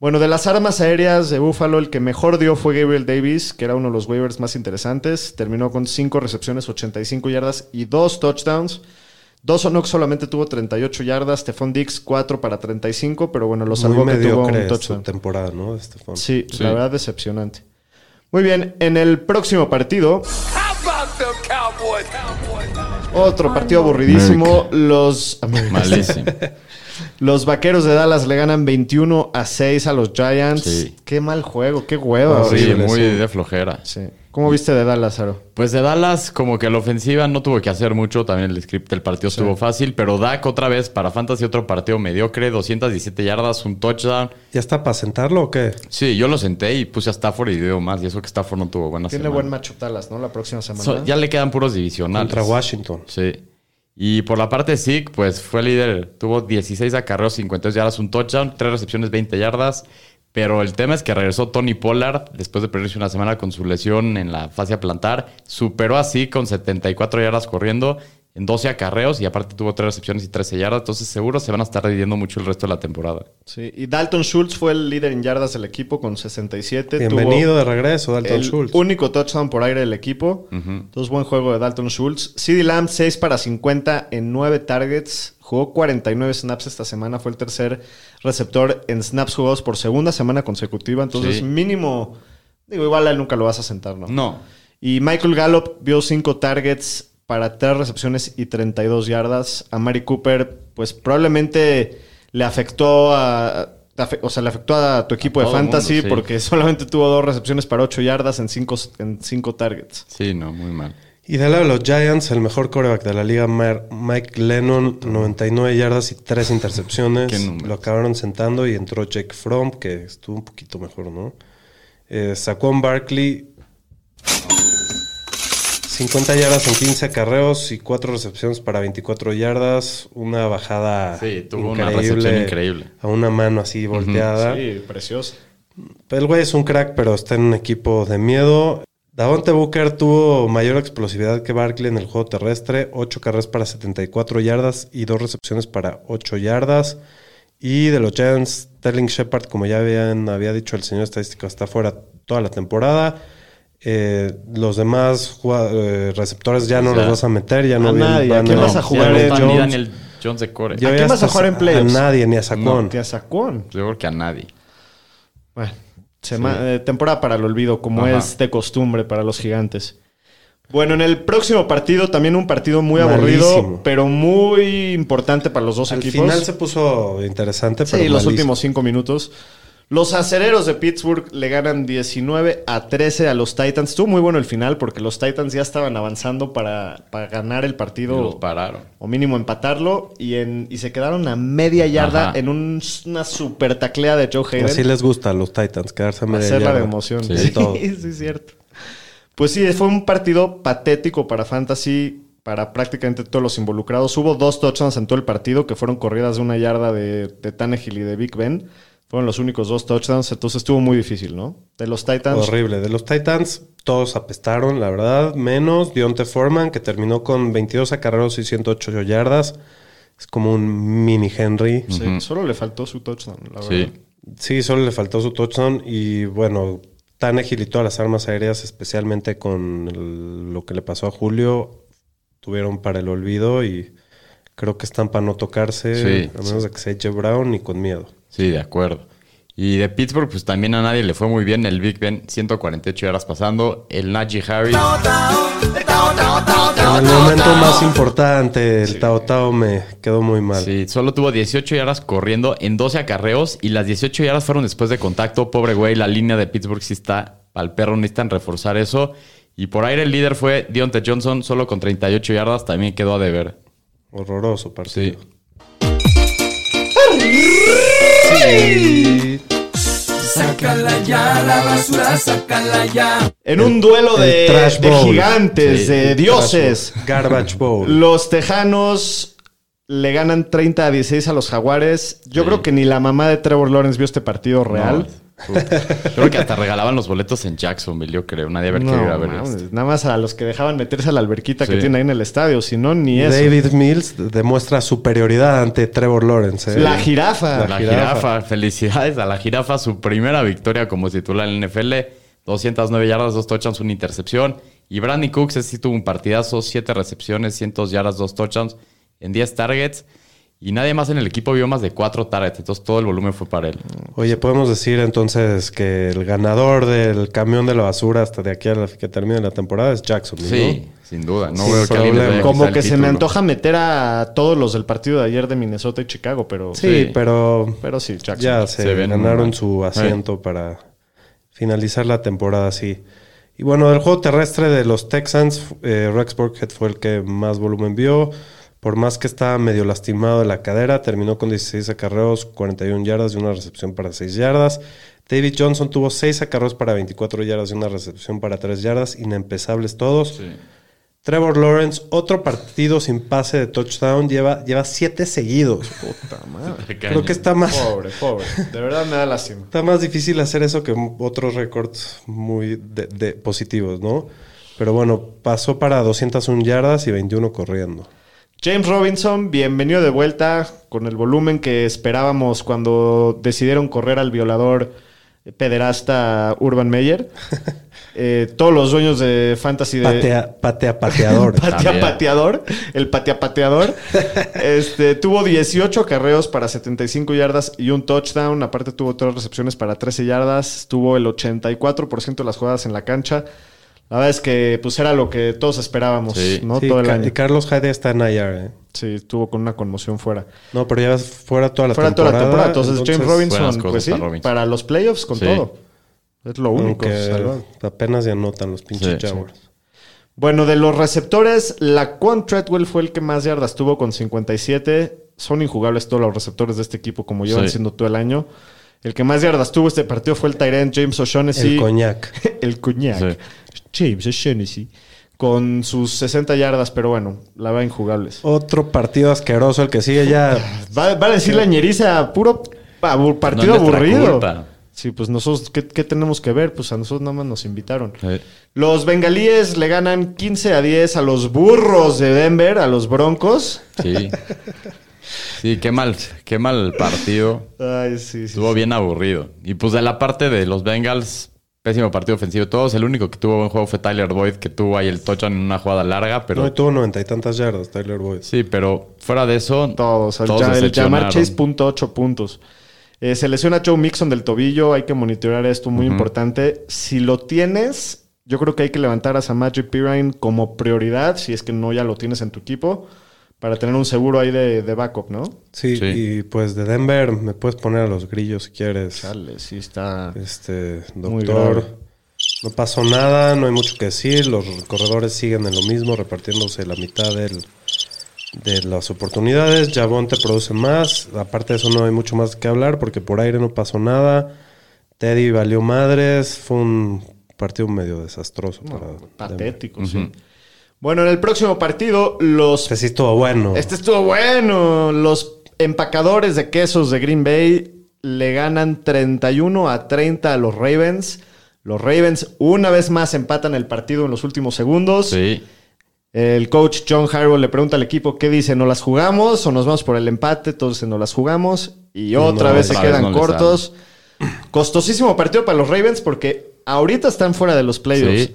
Bueno, de las armas aéreas de Buffalo, el que mejor dio fue Gabriel Davis, que era uno de los waivers más interesantes. Terminó con 5 recepciones, 85 yardas y 2 touchdowns. Dawson Knox solamente tuvo 38 yardas, Stephon Dix 4 para 35, pero bueno, lo salvó Muy que tuvo un touchdown. temporada, ¿no? Stephon? Sí, Sí. la verdad decepcionante. Muy bien, en el próximo partido, otro partido aburridísimo, los Malísimo. [laughs] Los vaqueros de Dallas le ganan 21 a 6 a los Giants. Sí. Qué mal juego, qué hueva. Sí, Horrible, muy sí. de flojera. Sí. ¿Cómo viste de Dallas, Aro? Pues de Dallas, como que la ofensiva no tuvo que hacer mucho. También el script del partido estuvo fácil. Pero Dak otra vez para Fantasy, otro partido mediocre. 217 yardas, un touchdown. ¿Ya está para sentarlo o qué? Sí, yo lo senté y puse a Stafford y dio más. Y eso que Stafford no tuvo buena Tiene semana. buen macho Dallas, ¿no? La próxima semana. So- ya le quedan puros divisionales. Contra Washington. Sí. Y por la parte de Zeke, pues fue líder. Tuvo 16 acarreos, 52 yardas, un touchdown, 3 recepciones, 20 yardas. Pero el tema es que regresó Tony Pollard después de perderse una semana con su lesión en la fase a plantar. Superó así con 74 yardas corriendo en 12 acarreos y aparte tuvo 3 recepciones y 13 yardas. Entonces seguro se van a estar dividiendo mucho el resto de la temporada. Sí. Y Dalton Schultz fue el líder en yardas del equipo con 67. Bienvenido Tuvo de regreso, Dalton el Schultz. único touchdown por aire del equipo. Entonces, buen juego de Dalton Schultz. CeeDee Lamb, 6 para 50 en 9 targets. Jugó 49 snaps esta semana. Fue el tercer receptor en snaps jugados por segunda semana consecutiva. Entonces, Sí. mínimo... Digo, igual a él nunca lo vas a sentar, ¿no? No. Y Michael Gallup vio 5 targets para 3 recepciones y 32 yardas. A Mari Cooper, pues probablemente le afectó a... O sea, le afectó a tu equipo de fantasy mundo, sí. porque [laughs] solamente tuvo dos recepciones para 8 yardas en 5 en cinco targets. Sí, no, muy mal. Y del lado de los Giants, el mejor coreback de la liga, Mike Lennon, 99 yardas y 3 intercepciones. [laughs] Qué. Lo acabaron sentando y entró Jake Fromm, que estuvo un poquito mejor, ¿no? Eh, Saquon Barkley, 50 yardas en 15 acarreos y 4 recepciones para 24 yardas. Una bajada Sí, tuvo una recepción increíble. A una mano así volteada. Sí, precioso. El güey es un crack, pero está en un equipo de miedo. Davonte Booker tuvo mayor explosividad que Barkley en el juego terrestre. 8 carreras para 74 yardas y 2 recepciones para 8 yardas. Y de los Giants, Sterling Shepard, como ya habían, había dicho el señor estadístico, está fuera toda la temporada. Eh, los demás eh, receptores ya no O sea, los vas a meter, ya no a nadie. ¿A van quién a- vas a jugar, Ya no está ni Jones? Daniel Jones de core. Yo ¿A ya quién vas a jugar en a playoffs? nadie, ni a Sacón. Que a Saquon. Yo creo que a nadie. Bueno, sema- eh, temporada para el olvido, como Ajá. es de costumbre para los gigantes. Bueno, en el próximo partido, también un partido muy Malísimo. aburrido, pero muy importante para los dos Al equipos. final se puso interesante, pero Sí, los últimos cinco minutos. Los acereros de Pittsburgh le ganan 19 a 13 a los Titans. Estuvo muy bueno el final porque los Titans ya estaban avanzando para, para ganar el Y partido los pararon. o mínimo empatarlo y, en, y se quedaron a media yarda Ajá. en un- una super taclea de Joe Hayden. Así les gusta a los Titans, quedarse a media Hacerla de yarda. emoción. Sí. Sí, Todo. [laughs] sí, es cierto. Pues sí, fue un partido patético para Fantasy, para prácticamente todos los involucrados. Hubo dos touchdowns en todo el partido que fueron corridas de una yarda de, de Tannehill y de Big Ben. Fueron los únicos dos touchdowns, entonces estuvo muy difícil, ¿no? De los Titans. Horrible. De los Titans, todos apestaron, la verdad. Menos Dionte Foreman, que terminó con 22 acarreos y 108 yardas. Es como un mini Henry. Sí, Solo le faltó su touchdown, la verdad. Sí. Sí, solo le faltó su touchdown. Y bueno, Tannehill y todas las armas aéreas, especialmente con el- lo que le pasó a Julio, tuvieron para el olvido y creo que están para no tocarse, Sí, a menos de que sea J. Brown y con miedo. Sí, de acuerdo. Y de Pittsburgh, pues también a nadie le fue muy bien. El Big Ben, 148 horas pasando. El Najee Harris, En el momento más importante, el Tao Tao me quedó muy mal. sí, solo tuvo 18 yardas corriendo en 12 acarreos. Y las 18 yardas fueron después de contacto. Pobre güey, la línea de Pittsburgh sí está al perro. Necesitan reforzar eso. Y por aire el líder fue Deontay Johnson, solo con 38 yardas. También quedó a deber. Horroroso partido. Sí. Sácala ya, la basura, sácala ya. En un duelo el de, trash de bowl. gigantes, Sí, de dioses. Garbage Bowl. Los Tejanos le ganan 30 a 16 a los Jaguares. Yo Sí. creo que ni la mamá de Trevor Lawrence vio este partido real. No. Creo que hasta regalaban los boletos en Jacksonville, yo creo. Nadie No, querido ir a ver esto. nada más a los que dejaban meterse a la alberquita que tiene ahí en el estadio, si no, ni eso. David Mills demuestra superioridad ante Trevor Lawrence. ¿eh? La jirafa. La jirafa. jirafa. felicidades a la jirafa, su primera victoria como titular en el NFL. 209 yardas, dos touchdowns, una intercepción. Y Brandon Cooks sí tuvo un partidazo, 7 recepciones, 100 yardas, dos touchdowns en 10 targets. Y nadie más en el equipo vio más de 4 targets, entonces todo el volumen fue para él. Oye, podemos decir entonces que el ganador del camión de la basura hasta de aquí a la que termine la temporada es Jackson. Sí, sin duda. No Sin veo que Como que se me antoja meter a todos los del partido de ayer de Minnesota y Chicago, pero Sí, Sí. pero pero sí, Jackson. ya se, ganaron su asiento para finalizar la temporada así. Y bueno, del juego terrestre de los Texans, eh, Rex Burkhead fue el que más volumen vio. Por más que estaba medio lastimado de la cadera, terminó con 16 acarreos, 41 yardas y una recepción para 6 yardas. David Johnson tuvo 6 acarreos para 24 yardas y una recepción para 3 yardas, inempezables todos. Trevor Lawrence, otro partido sin pase de touchdown, lleva, lleva 7 seguidos. Creo que está más, Pobre, pobre. De verdad me da lástima. Está más difícil hacer eso que otros récords muy de, de positivos, ¿no? Pero bueno, pasó para 201 yardas y 21 corriendo. James Robinson, bienvenido de vuelta con el volumen que esperábamos cuando decidieron correr al violador pederasta Urban Meyer. [laughs] Eh, todos los dueños de Fantasy de... Patea, patea, pateador. [laughs] Patea pateador, el patea pateador. [laughs] este, tuvo 18 carreos para 75 yardas y un touchdown. Aparte tuvo tres recepciones para 13 yardas. Tuvo el 84% de las jugadas en la cancha. La verdad es que pues era lo que todos esperábamos, Sí. ¿no? Sí, Todo el año. Y Carlos Hyde está en IR, ¿eh? Sí, estuvo con una conmoción fuera. No, pero ya fuera toda la fuera toda temporada. la temporada. Entonces, James Robinson, pues sí, para Robinson. para los playoffs con Sí. todo. Es lo único. Apenas ya notan los pinches Sí, Jaguars. Bueno, de los receptores, Laquan Treadwell fue el que más yardas tuvo con 57. Son injugables todos los receptores de este equipo, como llevan Sí. siendo todo el año. El que más yardas tuvo este partido fue el Tyrant James O'Shaughnessy. El coñac. [laughs] el Coñac. Sí. James O'Shaughnessy. Con sus 60 yardas, pero bueno, la va injugables. Otro partido asqueroso, el que sigue ya. [laughs] Va, va a decir la ñeriza, puro partido No aburrido. culpa. Sí, pues nosotros, ¿qué, qué tenemos que ver? Pues a nosotros nada más nos invitaron. Sí. Los bengalíes le ganan 15 a 10 a los burros de Denver, a los broncos. Sí. Sí, qué mal, qué mal partido. Ay, sí, sí. Estuvo bien aburrido. Y pues de la parte de los Bengals, pésimo partido ofensivo. de Todos, el único que tuvo buen juego fue Tyler Boyd, que tuvo ahí el touchdown en una jugada larga, pero... No, y tuvo noventa y tantas yardas, Tyler Boyd. Sí, pero fuera de eso... Todos. El, todos ya- el decepcionaron. llamar Chase punto ocho puntos. Eh, se lesiona Joe Mixon del tobillo. Hay que monitorear esto muy importante. Si lo tienes, yo creo que hay que levantar a Samaje Pirine como prioridad, si es que no ya lo tienes en tu equipo, para tener un seguro ahí de, de backup, ¿no? Sí, Sí. y pues de Denver me puedes poner a los grillos si quieres. Dale, sí está. Este, doctor. No pasó nada, no hay mucho que decir. Los corredores siguen en lo mismo, repartiéndose la mitad del, de las oportunidades. Javonte produce más. Aparte de eso, no hay mucho más que hablar porque por aire no pasó nada. Teddy valió madres. Fue un partido medio desastroso. para Denver. Patético, sí. Bueno, en el próximo partido, los Este sí estuvo bueno. Este estuvo bueno. Los empacadores de quesos de Green Bay le ganan 31 a 30 a los Ravens. Los Ravens una vez más empatan el partido en los últimos segundos. Sí. El coach John Harbaugh le pregunta al equipo qué dice, ¿no las jugamos o nos vamos por el empate? Entonces no las jugamos y otra No, vez se vez quedan no cortos. Costosísimo partido para los Ravens porque ahorita están fuera de los playoffs. Sí.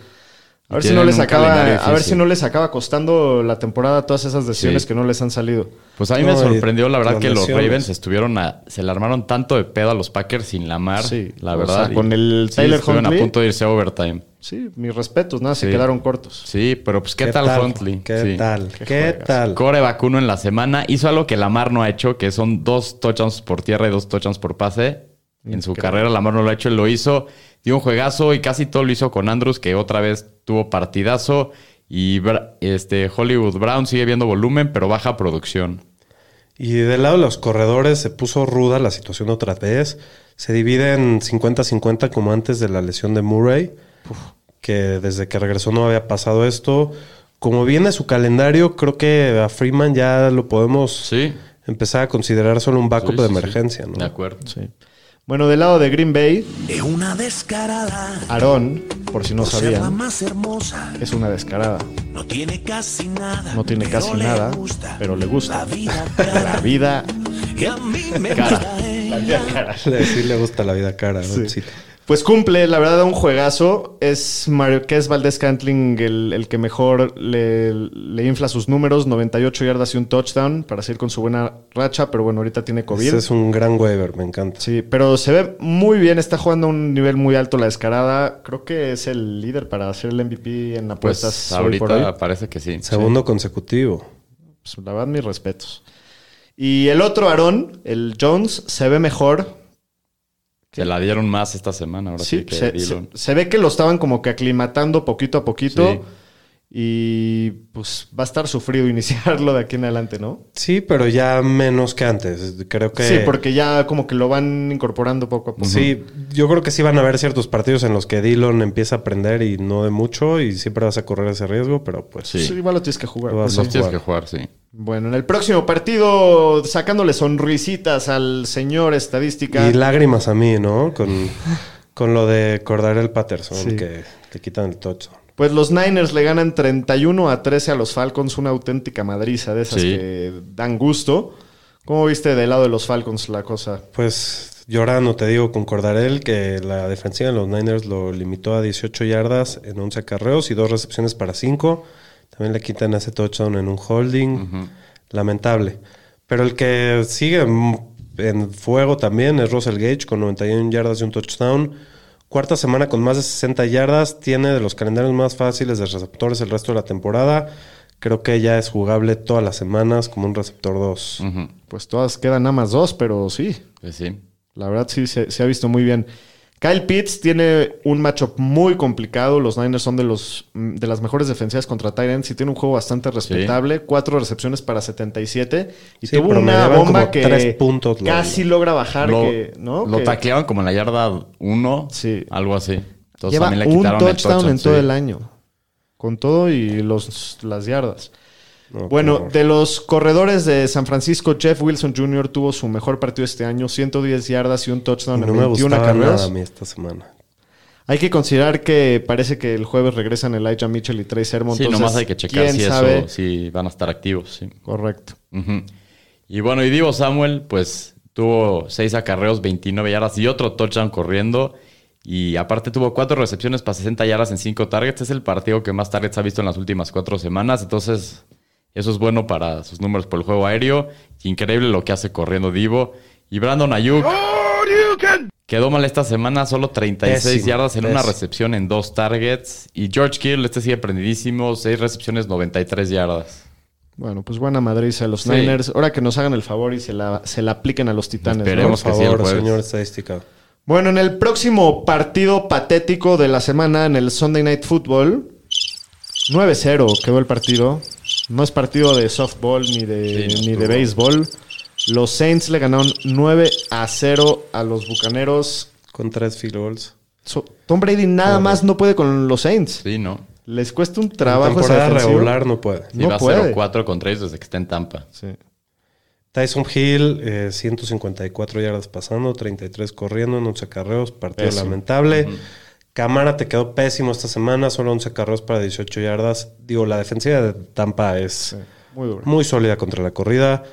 A ver, si no les acaba, a ver si no les acaba costando la temporada todas esas decisiones Sí. que no les han salido. Pues a mí No, me sorprendió, la verdad, que los. Ravens estuvieron a, se le armaron tanto de pedo a los Packers sin la mar. Sí, la o verdad. sea, con el sí, estuvieron Huntley. a punto de irse a overtime. Sí, mis respetos, nada, se Sí. quedaron cortos. Sí, pero pues, ¿qué, tal, Huntley? ¿Qué Sí. tal? Qué ¿Qué, juegas. tal? Core vacuno en la semana. Hizo algo que Lamar no ha hecho, que son dos touchdowns por tierra y dos touchdowns por pase. En su carrera Lamar no lo ha hecho, él lo hizo. Dio un juegazo y casi todo lo hizo con Andrews, que otra vez tuvo partidazo. Y este Hollywood Brown sigue viendo volumen, pero baja producción. Y del lado de los corredores se puso ruda la situación otra vez. Se divide en 50-50 como antes de la lesión de Murray, que desde que regresó no había pasado esto. Como viene su calendario, creo que a Freeman ya lo podemos Sí. empezar a considerar solo un backup Sí, de sí, emergencia, ¿no? De acuerdo. Sí. Bueno, del lado de Green Bay, Es una descarada. Aaron, por si no la sabían, más hermosa. es una descarada. No tiene casi nada. No tiene pero casi le nada, gusta pero le gusta. La vida [laughs] La cara. vida Y a mí me cara. gusta ella. La vida cara. Sí le gusta la vida cara, ¿no? Sí. Pues cumple, la verdad, un juegazo. Es Marqués Valdés Cantling el, el que mejor le, le infla sus números: 98 yardas y un touchdown para seguir con su buena racha. Pero bueno, ahorita tiene COVID. Ese es un gran waiver, me encanta. Sí, pero se ve muy bien. Está jugando a un nivel muy alto la descarada. Creo que es el líder para hacer el MVP en apuestas Pues hoy por hoy. ahorita parece que sí. Segundo consecutivo. Pues, la verdad, mis respetos. Y el otro Aarón, el Jones, se ve mejor. Se la dieron más esta semana, ahora sí, Sí, que se- se ve que lo estaban como que aclimatando poquito a poquito. Sí. Y pues va a estar sufrido [laughs] iniciarlo de aquí en adelante, ¿no? Sí, pero ya menos que antes. Creo que. Sí, porque ya como que lo van incorporando poco a poco. Sí, yo creo que sí van a haber ciertos partidos en los que Dillon empieza a aprender y no de mucho y siempre vas a correr ese riesgo, pero pues Sí. Sí, igual lo tienes que jugar. Lo vas pues, a sí. Tienes jugar. que jugar, sí. Bueno, en el próximo partido, sacándole sonrisitas al señor estadística. y lágrimas a mí, ¿no? Con, con lo de Cordarel Patterson, Sí. que le quitan el touchdown. Pues los Niners le ganan 31 a 13 a los Falcons, una auténtica madriza de esas Sí. que dan gusto. ¿Cómo viste del lado de los Falcons la cosa? Pues llorando, te digo, con Cordarel, que la defensiva de los Niners lo limitó a 18 yardas en 11 acarreos y dos recepciones para 5. También le quitan ese touchdown en un holding. Lamentable. Pero el que sigue en fuego también es Russell Gage con 91 yardas y un touchdown. Cuarta semana con más de 60 yardas. Tiene de los calendarios más fáciles de receptores el resto de la temporada. Creo que ya es jugable todas las semanas como un receptor 2. Ujú. Pues todas quedan nada más dos, pero sí, Pues sí. la verdad sí se, se ha visto muy bien. Kyle Pitts tiene un matchup muy complicado. Los Niners son de, los, mm, de las mejores defensivas contra Tyrants y tiene un juego bastante respetable. Cuatro recepciones para 77. Y Sí, tuvo una bomba que tres puntos, lo- casi logra bajar. Lo, que, ¿no? lo Que tacleaban como en la yarda 1, Sí. algo así. Entonces lleva también le un quitaron touchdown, el en todo sí. el año. Con todo y los, las yardas. No, Bueno, de los corredores de San Francisco, Jeff Wilson Jr. tuvo su mejor partido este año, 110 yardas y un touchdown no en me 21 gustaba acarreos. nada a mí esta semana. Hay que considerar que parece que el jueves regresan Elijah Mitchell y Trey Sermon. Sí, entonces, nomás hay que checar ¿quién si sabe? eso, si van a estar activos, sí. Correcto. Ujú. Y bueno, y Divo Samuel, pues tuvo seis acarreos, 29 yardas y otro touchdown corriendo. Y aparte tuvo cuatro recepciones para 60 yardas en cinco targets. Es el partido que más targets ha visto en las últimas cuatro semanas. Entonces, eso es bueno para sus números por el juego aéreo. Increíble lo que hace corriendo Divo. Y Brandon Ayuk quedó mal esta semana, solo 36 Pésimo, yardas en una recepción en dos targets. Y George Kittle, este sigue prendidísimo, seis recepciones, 93 yardas. Bueno, pues buena madriza de los Sí. Niners. Ahora que nos hagan el favor y se la, se la apliquen a los titanes. ¿no? Esperemos. Por que sí, el favor, jueves. señor estadística. Bueno, en el próximo partido patético de la semana en el Sunday Night Football, 9-0 quedó el partido. No es partido de softball ni de, Sí, no ni de béisbol. Los Saints le ganaron 9 a 0 a los Bucaneros. Con tres field goals. So- Tom Brady nada más no puede con los Saints. Sí, ¿no? Les cuesta un En trabajo esa temporada regular no puede. No Iba puede. 0-4 contra ellos desde que está en Tampa. Sí. Tyson Hill, eh, 154 yardas pasando, 33 corriendo en 11 carreos, partido lamentable. Camara te quedó pésimo esta semana, solo 11 carreos para 18 yardas. Digo, la defensiva de Tampa es Muy sólida contra la corrida.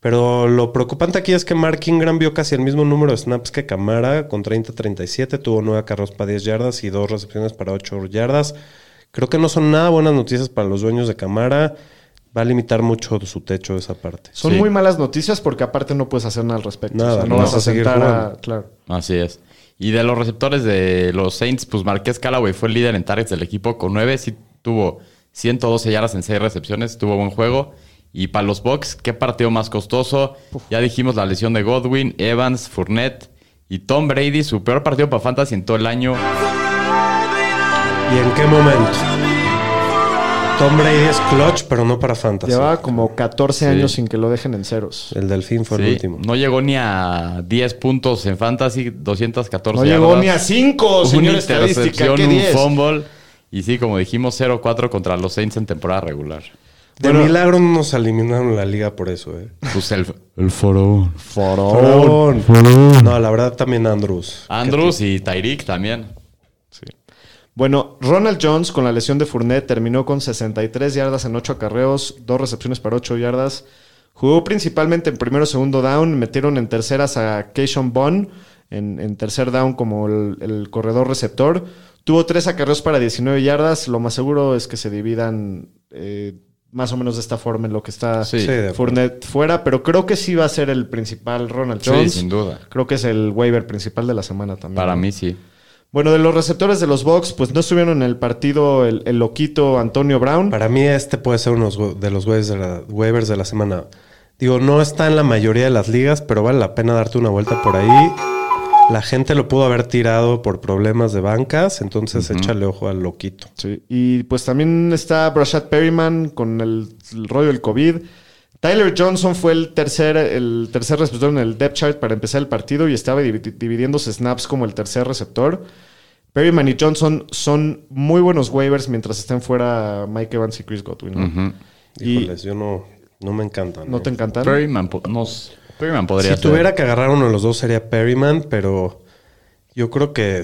Pero lo preocupante aquí es que Mark Ingram vio casi el mismo número de snaps que Camara, con 30-37, tuvo 9 carros para 10 yardas y dos recepciones para 8 yardas. Creo que no son nada buenas noticias para los dueños de Camara. Va a limitar mucho su techo esa parte. Son Sí. muy malas noticias porque aparte no puedes hacer nada al respecto. Nada, O sea, no, no vas a a seguir sentar a... Claro. Así es. Y de los receptores de los Saints, pues Marqués Callaway fue el líder en targets del equipo con 9. Sí tuvo 112 yardas en 6 recepciones, tuvo buen juego. Y para los Bucks, ¿qué partido más costoso? Ya dijimos la lesión de Godwin, Evans, Fournette y Tom Brady, su peor partido para Fantasy en todo el año. ¿Y en qué momento? Tom Brady es clutch, pero no para fantasy. Llevaba como 14 años sin que lo dejen en ceros. El delfín fue el Sí, último. No llegó ni a 10 puntos en fantasy, 214 No llegó yardas, ni a 5, señor Una estadística. intercepción, ¿Qué un 10? fumble. Y sí, como dijimos, 0-4 contra los Saints en temporada regular. De milagro no nos eliminaron la liga por eso, eh. Pues el, [laughs] el faraón. Faraón. No, la verdad también Andrews. Andrews y Tyreek también. Bueno, Ronald Jones con la lesión de Fournette terminó con 63 yardas en 8 acarreos, 2 recepciones para 8 yardas. Jugó principalmente en primero segundo down, metieron en terceras a Keishon Bond en, en tercer down como el, el corredor receptor. Tuvo 3 acarreos para 19 yardas, lo más seguro es que se dividan eh, más o menos de esta forma en lo que está Sí. Sí. Fournette fuera, pero creo que sí va a ser el principal Ronald Sí, Jones. sin duda. Creo que es el waiver principal de la semana también. Para mí sí. Bueno, de los receptores de los Bucks, pues no estuvieron en el partido el, el loquito Antonio Brown. Para mí este puede ser uno de los waivers de, la, waivers de la semana. Digo, no está en la mayoría de las ligas, pero vale la pena darte una vuelta por ahí. La gente lo pudo haber tirado por problemas de bancas, entonces échale ojo al loquito. Sí. Y pues también está Brashad Perryman con el, el rollo del COVID. Tyler Johnson fue el tercer, el tercer receptor en el depth chart para empezar el partido y estaba divi- dividiéndose snaps como el tercer receptor. Perryman y Johnson son muy buenos waivers mientras estén fuera Mike Evans y Chris Godwin. ¿no? Y- Híjoles, yo no, no me encantan. ¿No te encantan? Perryman, nos- Perryman podría Si ser. tuviera que agarrar uno de los dos sería Perryman, pero yo creo que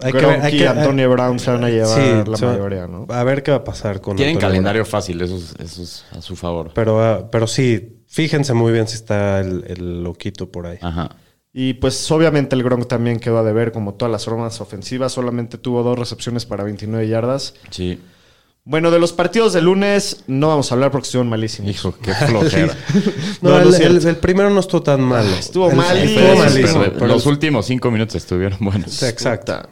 hay que, Gronk hay que Antonio Brown se van a llevar Sí, la mayoría, ¿no? A ver qué va a pasar con Tienen Antonio calendario fácil, eso es, eso es a su favor. Pero, ah, pero sí, fíjense muy bien si está el, el loquito por ahí. Ajá. Y pues obviamente el Gronk también quedó a deber como todas las formas ofensivas. Solamente tuvo dos recepciones para 29 yardas. Sí. Bueno, de los partidos de lunes no vamos a hablar porque estuvieron malísimos. Hijo, qué flojera. [laughs] [laughs] No, No, no el, primero no estuvo tan malo. Estuvo El- mal y- Estuvo malísimo. Pero pero- los últimos cinco minutos estuvieron buenos. Exacto.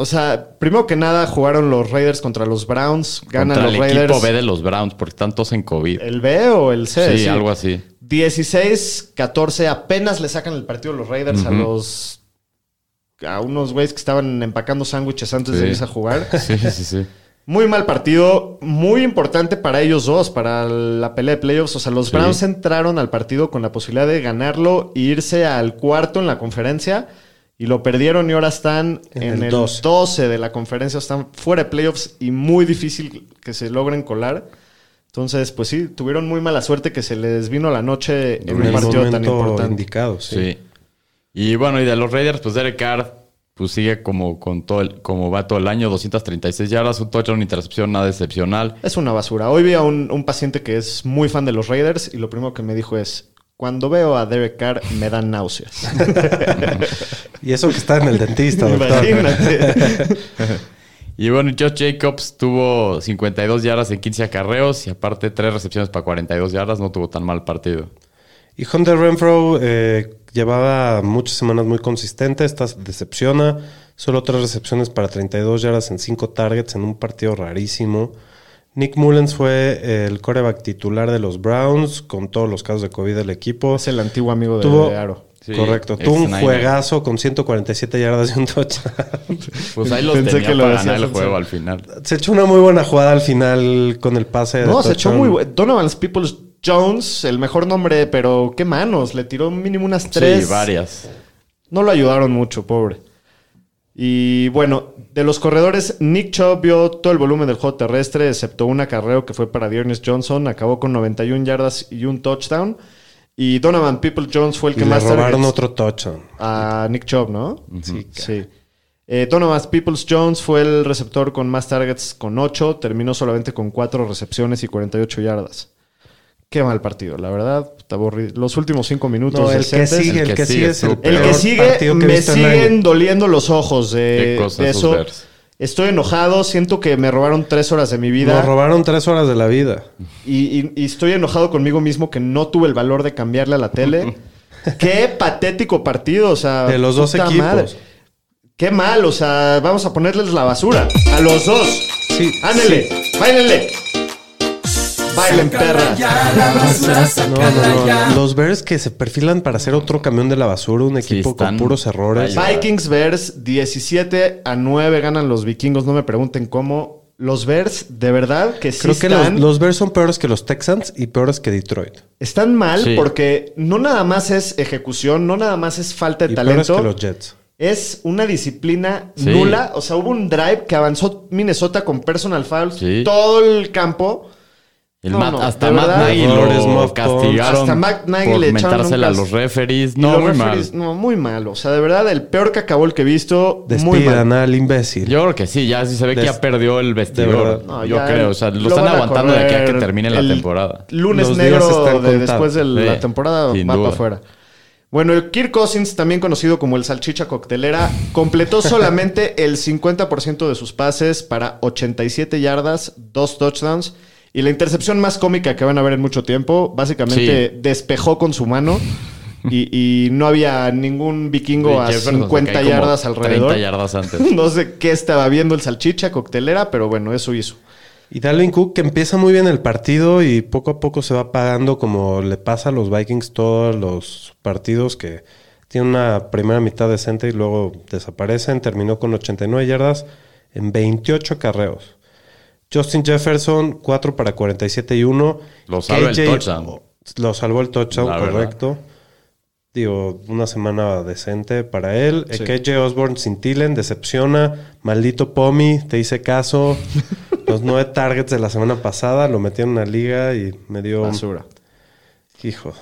O sea, primero que nada jugaron los Raiders contra los Browns. Ganan Contra los el Raiders. equipo B de los Browns, porque están todos en COVID. ¿El B o el C? sí, algo así. 16-14. Apenas le sacan el partido los Raiders a los... A unos güeyes que estaban empacando sándwiches antes de irse a jugar. [laughs] Sí, sí, sí. Muy mal partido, muy importante para ellos dos, para la pelea de playoffs. O sea, los Sí. Browns entraron al partido con la posibilidad de ganarlo e irse al cuarto en la conferencia y lo perdieron y ahora están En en, el el 12. 12 de la conferencia, están fuera de playoffs y muy difícil que se logren colar. Entonces, pues sí, tuvieron muy mala suerte que se les vino la noche en en un el partido tan momento importante. indicado, sí. Sí. Y bueno, y de los Raiders, pues Derek Carr pues sigue como con todo el, como va todo el año, 236 yardas, un touchdown, una intercepción, nada excepcional. Es una basura. Hoy vi a un, un paciente que es muy fan de los Raiders y lo primero que me dijo es, cuando veo a Derek Carr me dan náuseas. [laughs] Y eso que está en el dentista, doctor. Imagínate. [laughs] Y bueno, Josh Jacobs tuvo 52 yardas en 15 acarreos y aparte 3 recepciones para 42 yardas, no tuvo tan mal partido. Y Hunter Renfro eh, llevaba muchas semanas muy consistente. Esta decepciona. Solo tres recepciones para 32 yardas en 5 targets en un partido rarísimo. Nick Mullens fue el coreback titular de los Browns con todos los casos de COVID del equipo. es el antiguo amigo de, Tuvo- de Aro. Sí, Correcto. Tuvo un juegazo con 147 yardas y un touchdown. [laughs] Pues ahí los Pensé tenía que lo para ganar el juego al final. Se echó una muy buena jugada al final con el pase. de No, se echó muy bueno. Donovan Peoples Jones, el mejor nombre, pero qué manos. Le tiró mínimo unas tres. Sí, varias. No lo ayudaron mucho, pobre. Y bueno, de los corredores, Nick Chubb vio todo el volumen del juego terrestre, excepto un acarreo que fue para Dearness Johnson. Acabó con 91 yardas y un touchdown. Y Donovan People Jones fue el Y que le más robaron targets- otro touchdown. a Nick Chubb, ¿no? Sí, Sí. Eh, Donovan Peoples Jones fue el receptor con más targets con 8. Terminó solamente con 4 recepciones y 48 yardas. Qué mal partido, la verdad. Está aburrido. Los últimos 5 minutos. No, el que sigue, el, El que sigue sigue es el, estuvo El que peor sigue partido que he me siguen doliendo los ojos de, eso. Estoy enojado, siento que me robaron tres horas de mi vida Nos robaron tres horas de la vida. y, y- y estoy enojado conmigo mismo que no tuve el valor de cambiarle a la tele. [laughs] Qué patético partido, o sea, De los dos equipos. madre. Qué mal, o sea, vamos a ponerles la basura a los dos. Sí. Ándele, báilenle. Bailen, perras. Ya la basura, No, no, no. Los Bears que se perfilan para ser otro camión de la basura, un equipo con puros errores. Vikings Bears 17 a 9 ganan los vikingos, no me pregunten cómo. los Bears, de verdad que sí Creo que están, los, los Bears son peores que los Texans y peores que Detroit. están mal Sí. porque no nada más es ejecución, no nada más es falta de Y peores talento. que los Jets. Es una disciplina Sí. nula. O sea, hubo un drive que avanzó Minnesota con personal fouls Sí. todo el campo. El No, Matt- no, hasta Matt. Nagy lo castigaron Hasta Matt Nagy por le mentársela a los referees. Y No, los muy referees, mal. No, muy mal. O sea, de verdad, el peor cacabol que he visto. muy Despidan al imbécil. Yo creo que sí, ya sí se ve que ya perdió el vestidor. No, Yo creo, o sea, lo, lo están aguantando de aquí a que termine la El temporada. Lunes Los negro de después de la Sí, temporada va para afuera. Bueno, el Kirk Cousins, también conocido como el salchicha coctelera, completó [laughs] solamente el 50% de sus pases para 87 yardas, dos touchdowns. Y la intercepción más cómica que van a ver en mucho tiempo, básicamente Sí. despejó con su mano [laughs] y, y no había ningún vikingo a Jefferson se 50 cae como yardas alrededor. 30 yardas antes. [laughs] No sé qué estaba viendo el salchicha coctelera, pero bueno, eso hizo. Y Dalvin Cook que empieza muy bien el partido y poco a poco se va apagando como le pasa a los Vikings todos los partidos que tiene una primera mitad decente y luego desaparecen. Terminó con 89 yardas en 28 carreos. Justin Jefferson, 4 para 47 y 1. Lo salva el touchdown. Lo salvó el touchdown, La verdad. correcto. Digo, una semana decente para él. Sí. KJ Osborne sin Tillen, decepciona. Maldito Pomi, te hice caso. [laughs] Los nueve targets de la semana pasada lo metí en una liga y me dio. Basura. Hijo.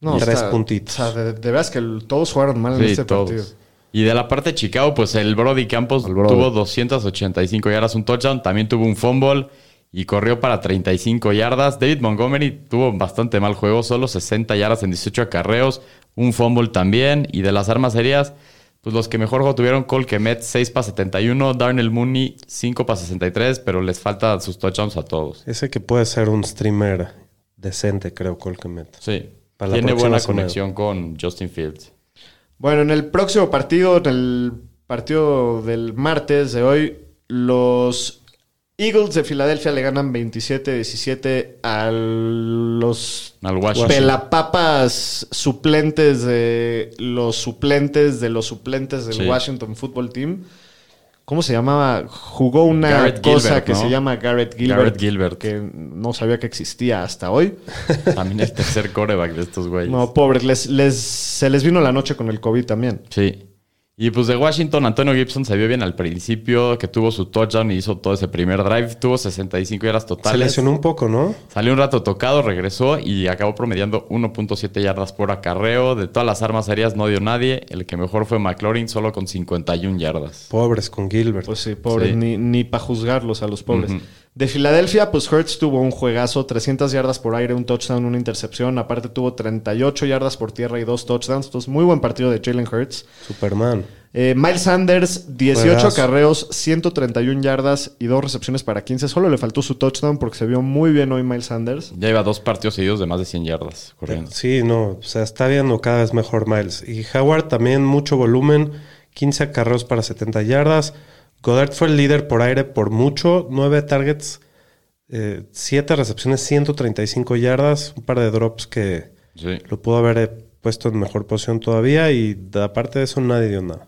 No, Tres está- puntitos. O sea, de, de veras que todos jugaron mal en este todos. partido. Y de la parte de Chicago, pues el Brody Campos El Brody. tuvo 285 yardas, un touchdown. También tuvo un fumble y corrió para 35 yardas. David Montgomery tuvo bastante mal juego, solo 60 yardas en 18 acarreos, un fumble también. Y de las armas aéreas, pues los que mejor juego tuvieron Cole Kemet, 6 para 71, Darnell Mooney, 5 para 63, pero les falta sus touchdowns a todos. Ese que puede ser un streamer decente, creo, Colquemet. Sí. Para la Tiene buena semana. conexión con Justin Fields. Bueno, en el próximo partido, en el partido del martes de hoy, los Eagles de Filadelfia le ganan 27-17 a los Al pelapapas suplentes de los suplentes de los suplentes del Sí. Washington Football Team. ¿Cómo se llamaba? Jugó una Garrett cosa Gilbert, que ¿no? se llama Garrett Gilbert, Garrett Gilbert. que no sabía que existía hasta hoy. [laughs] También el tercer coreback de estos güeyes. No, pobres, les, les, se les vino la noche con el COVID también. Sí. Y pues de Washington, Antonio Gibson se vio bien al principio, que tuvo su touchdown y hizo todo ese primer drive. Tuvo 65 yardas Se totales. lesionó un poco, ¿no? Salió un rato tocado, regresó y acabó promediando 1.7 yardas por acarreo. De todas las armas aéreas no dio nadie. El que mejor fue McLaurin, solo con 51 yardas. Pobres con Gilbert. Pues sí, pobres, Sí. ni, ni para juzgarlos a los pobres. De Filadelfia, pues Hertz tuvo un juegazo, 300 yardas por aire, un touchdown, una intercepción. Aparte tuvo 38 yardas por tierra y dos touchdowns. Entonces, muy buen partido de Jalen Hurts. Superman. Eh, Miles Sanders, 18 Juegazo. carreos, 131 yardas y dos recepciones para 15. Solo le faltó su touchdown porque se vio muy bien hoy Miles Sanders. Ya iba dos partidos seguidos de más de 100 yardas corriendo. Sí, no, o sea, está viendo cada vez mejor Miles. Y Howard también mucho volumen, 15 acarreos para 70 yardas. Goddard fue el líder por aire por mucho, 9 targets, 7 recepciones, 135 yardas, un par de drops que Sí. lo pudo haber eh, puesto en mejor posición todavía y aparte de eso nadie dio nada.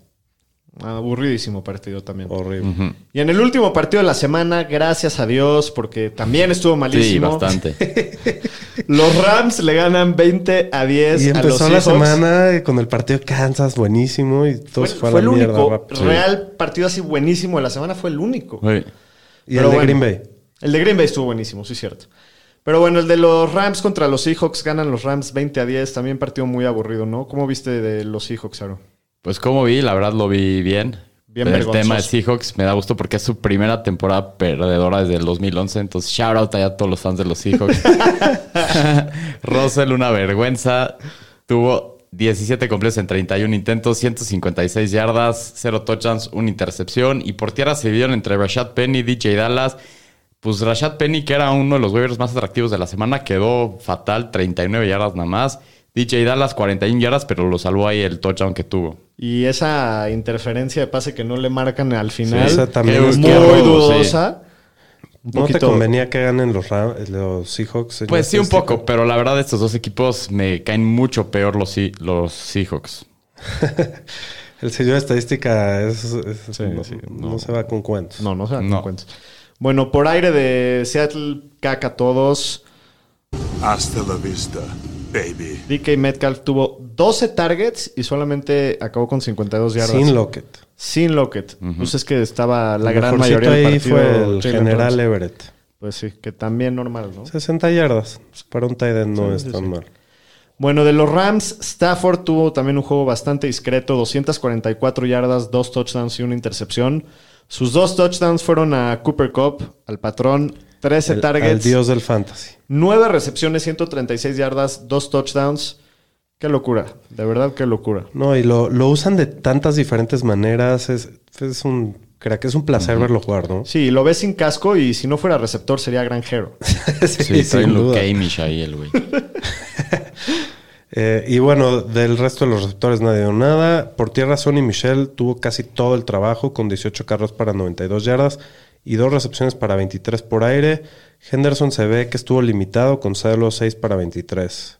Aburridísimo partido también. Horrible. Y en el último partido de la semana, gracias a Dios, porque también estuvo Sí, malísimo. bastante. [laughs] Los Rams le ganan 20 a 10 Y a los empezó la Seahawks. semana con el partido de Kansas buenísimo y todo Fue, se fue, fue a el la mierda único real partido así buenísimo de la semana, fue el único. Sí. Y Pero el de bueno. Green Bay. El de Green Bay estuvo buenísimo, sí, cierto. Pero bueno, el de los Rams contra los Seahawks ganan los Rams 20 a 10. También partido muy aburrido, ¿no? ¿Cómo viste de los Seahawks, Aro? Pues como vi, la verdad lo vi bien. Bien el vergonzoso. tema de Seahawks me da gusto porque es su primera temporada perdedora desde el 2011. Entonces, shout out allá a todos los fans de los Seahawks. [laughs] Russell, una vergüenza. Tuvo 17 completos en 31 intentos, 156 yardas, 0 touchdowns, una intercepción. Y por tierra se dividieron entre Rashad Penny y DJ Dallas. Pues Rashad Penny, que era uno de los waivers más atractivos de la semana, quedó fatal, 39 yardas nada más. DJ Dallas, 41 yardas, pero lo salvó ahí el touchdown que tuvo. Y esa interferencia de pase que no le marcan al final, esa también Qué- es muy robo, dudosa. Un ¿No te convenía que ganen los, Ram- los Seahawks? Pues sí, un estadística? poco, pero la verdad estos dos equipos me caen mucho peor los, los Seahawks. [laughs] El sello de estadística es, es- Sí, no, sí, no se va con cuentos. No, no se dan No. cuenta. Bueno, por aire de Seattle, caca a todos. Hasta la vista, baby. DK Metcalf tuvo 12 targets y solamente acabó con 52 yardas. Sin Lockett. Sin Lockett. Pues es que estaba la El gran mayoría del ahí partido. fue el Jalen general Ramsey. Everett. Pues sí, que también normal, ¿no? 60 yardas. Para un tight end no Sí, es sí, tan sí. mal. Bueno, de los Rams, Stafford tuvo también un juego bastante discreto, 244 yardas, dos touchdowns y una intercepción. Sus dos touchdowns fueron a Cooper Cup, al patrón, 13 El, targets, al dios del fantasy. 9 recepciones, 136 yardas, dos touchdowns. Qué locura, de verdad qué locura. No, y lo, lo usan de tantas diferentes maneras. Es, es un crack, es un placer verlo jugar, ¿no? Sí, lo ves sin casco y si no fuera receptor sería granjero. [laughs] Sí, trae sin un duda. Luke Amish ahí el güey. [laughs] Eh, y bueno, del resto de los receptores nadie dio nada. Por tierra, Sonny Michel tuvo casi todo el trabajo con 18 carros para 92 yardas y dos recepciones para 23 por aire. Henderson se ve que estuvo limitado con solo 6 para 23.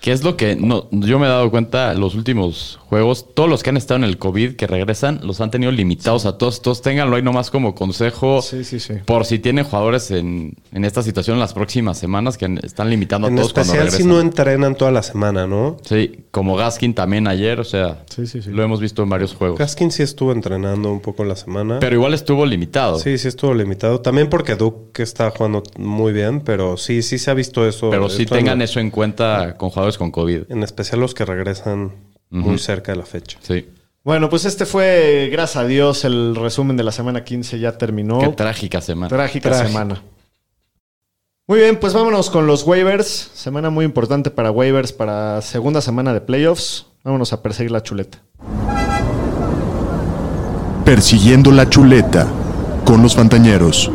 ¿Qué es lo que no, yo me he dado cuenta los últimos juegos? Todos los que han estado en el COVID que regresan los han tenido limitados a todos. Todos ténganlo ahí nomás como consejo. Sí, sí, sí. Por si tienen jugadores en, en esta situación en las próximas semanas que están limitando a En todos cuando especial si regresan. no entrenan toda la semana, ¿no? Sí, como Gaskin también ayer, o sea, Sí, sí, sí. lo hemos visto en varios juegos. Gaskin sí estuvo entrenando un poco la semana. Pero igual estuvo limitado. Sí, sí estuvo limitado. También porque Duke está jugando muy bien, pero sí, sí se ha visto eso. Pero sí tengan en- eso en cuenta con jugadores con COVID. En especial los que regresan muy cerca de la fecha. Sí. Bueno, pues este fue, gracias a Dios, el resumen de la semana 15 ya terminó. Qué trágica semana. Trágica semana. Muy bien, pues vámonos con los waivers. Semana muy importante para waivers para segunda semana de playoffs. Vámonos a perseguir la chuleta. Persiguiendo la chuleta con los Fantañeros.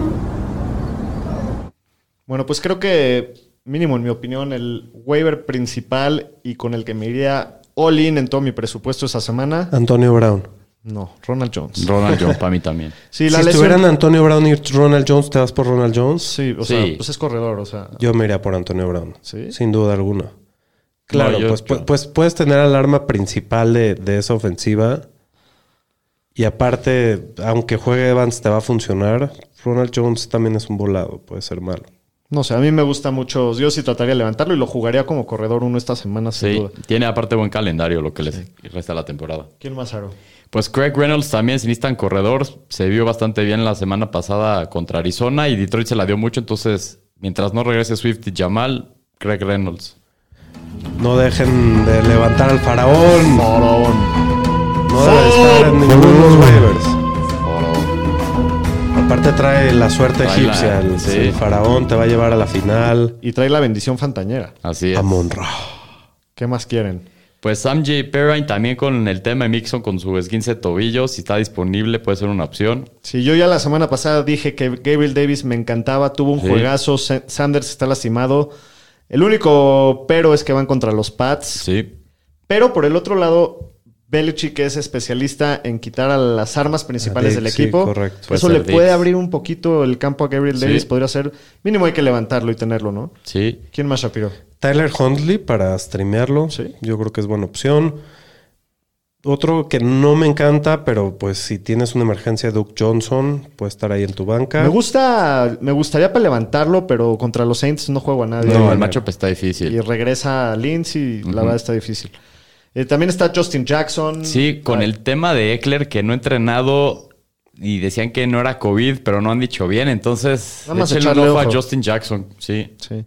Bueno, pues creo que, mínimo en mi opinión, el waiver principal y con el que me iría all in en todo mi presupuesto esa semana, Antonio Brown. no, Ronald Jones. Ronald Jones [laughs] para mí también. Sí, si lesión. estuvieran Antonio Brown y Ronald Jones, ¿te vas por Ronald Jones? Sí, o Sí. sea, pues es corredor, o sea. Yo me iría por Antonio Brown. ¿Sí? Sin duda alguna. Claro, yo- pues, yo- pues, pues puedes tener al arma principal de, de esa ofensiva. Y aparte, aunque juegue Evans, te va a funcionar. Ronald Jones también es un volado, puede ser malo. No sé, a mí me gusta mucho. Yo sí trataría de levantarlo y lo jugaría como corredor uno esta semana, sin Sí, duda. tiene aparte buen calendario lo que les resta la temporada. ¿Quién más, Aro? Pues Craig Reynolds también, si necesitan corredor, se vio bastante bien la semana pasada contra Arizona y Detroit se la dio mucho. Entonces, mientras no regrese Swift y Jamal, Craig Reynolds. No dejen de levantar al faraón. Morón. No debe estar en ninguno de los waivers. Aparte trae la suerte Trae la- egipcia. el, sí. el faraón te va a llevar a la final. Y trae la bendición fantañera. Así es. Amon Ra. ¿Qué más quieren? Pues Sam J. Perrine también con el tema de Mixon con su esguince de tobillo, si está disponible puede ser una opción. Sí, yo ya la semana pasada dije que Gabriel Davis me encantaba, tuvo un Sí. juegazo, Sa- Sanders está lastimado. El único pero es que van contra los Pats. Sí. Pero por el otro lado, Belichick es especialista en quitar a las armas principales A del Diggs, sí, equipo. correcto. Eso ser le puede abrir un poquito el campo a Gabriel Sí. Davis. Podría ser, mínimo hay que levantarlo y tenerlo, ¿no? Sí. ¿Quién más, Shapiro? Tyler Huntley para streamearlo. Sí. Yo creo que es buena opción. Otro que no me encanta, pero pues si tienes una emergencia, Duke Johnson puede estar ahí en tu banca. Me gusta, me gustaría para levantarlo, pero contra los Saints no juego a nadie. No, Y- el matchup está difícil. Y regresa Lindsay, la verdad está difícil. Eh, también está Justin Jackson. Sí, con Ah, el tema de Eckler que no ha entrenado y decían que no era COVID, pero no han dicho bien. Entonces, Nada más echarle ojo a. Justin Jackson. Sí. Sí.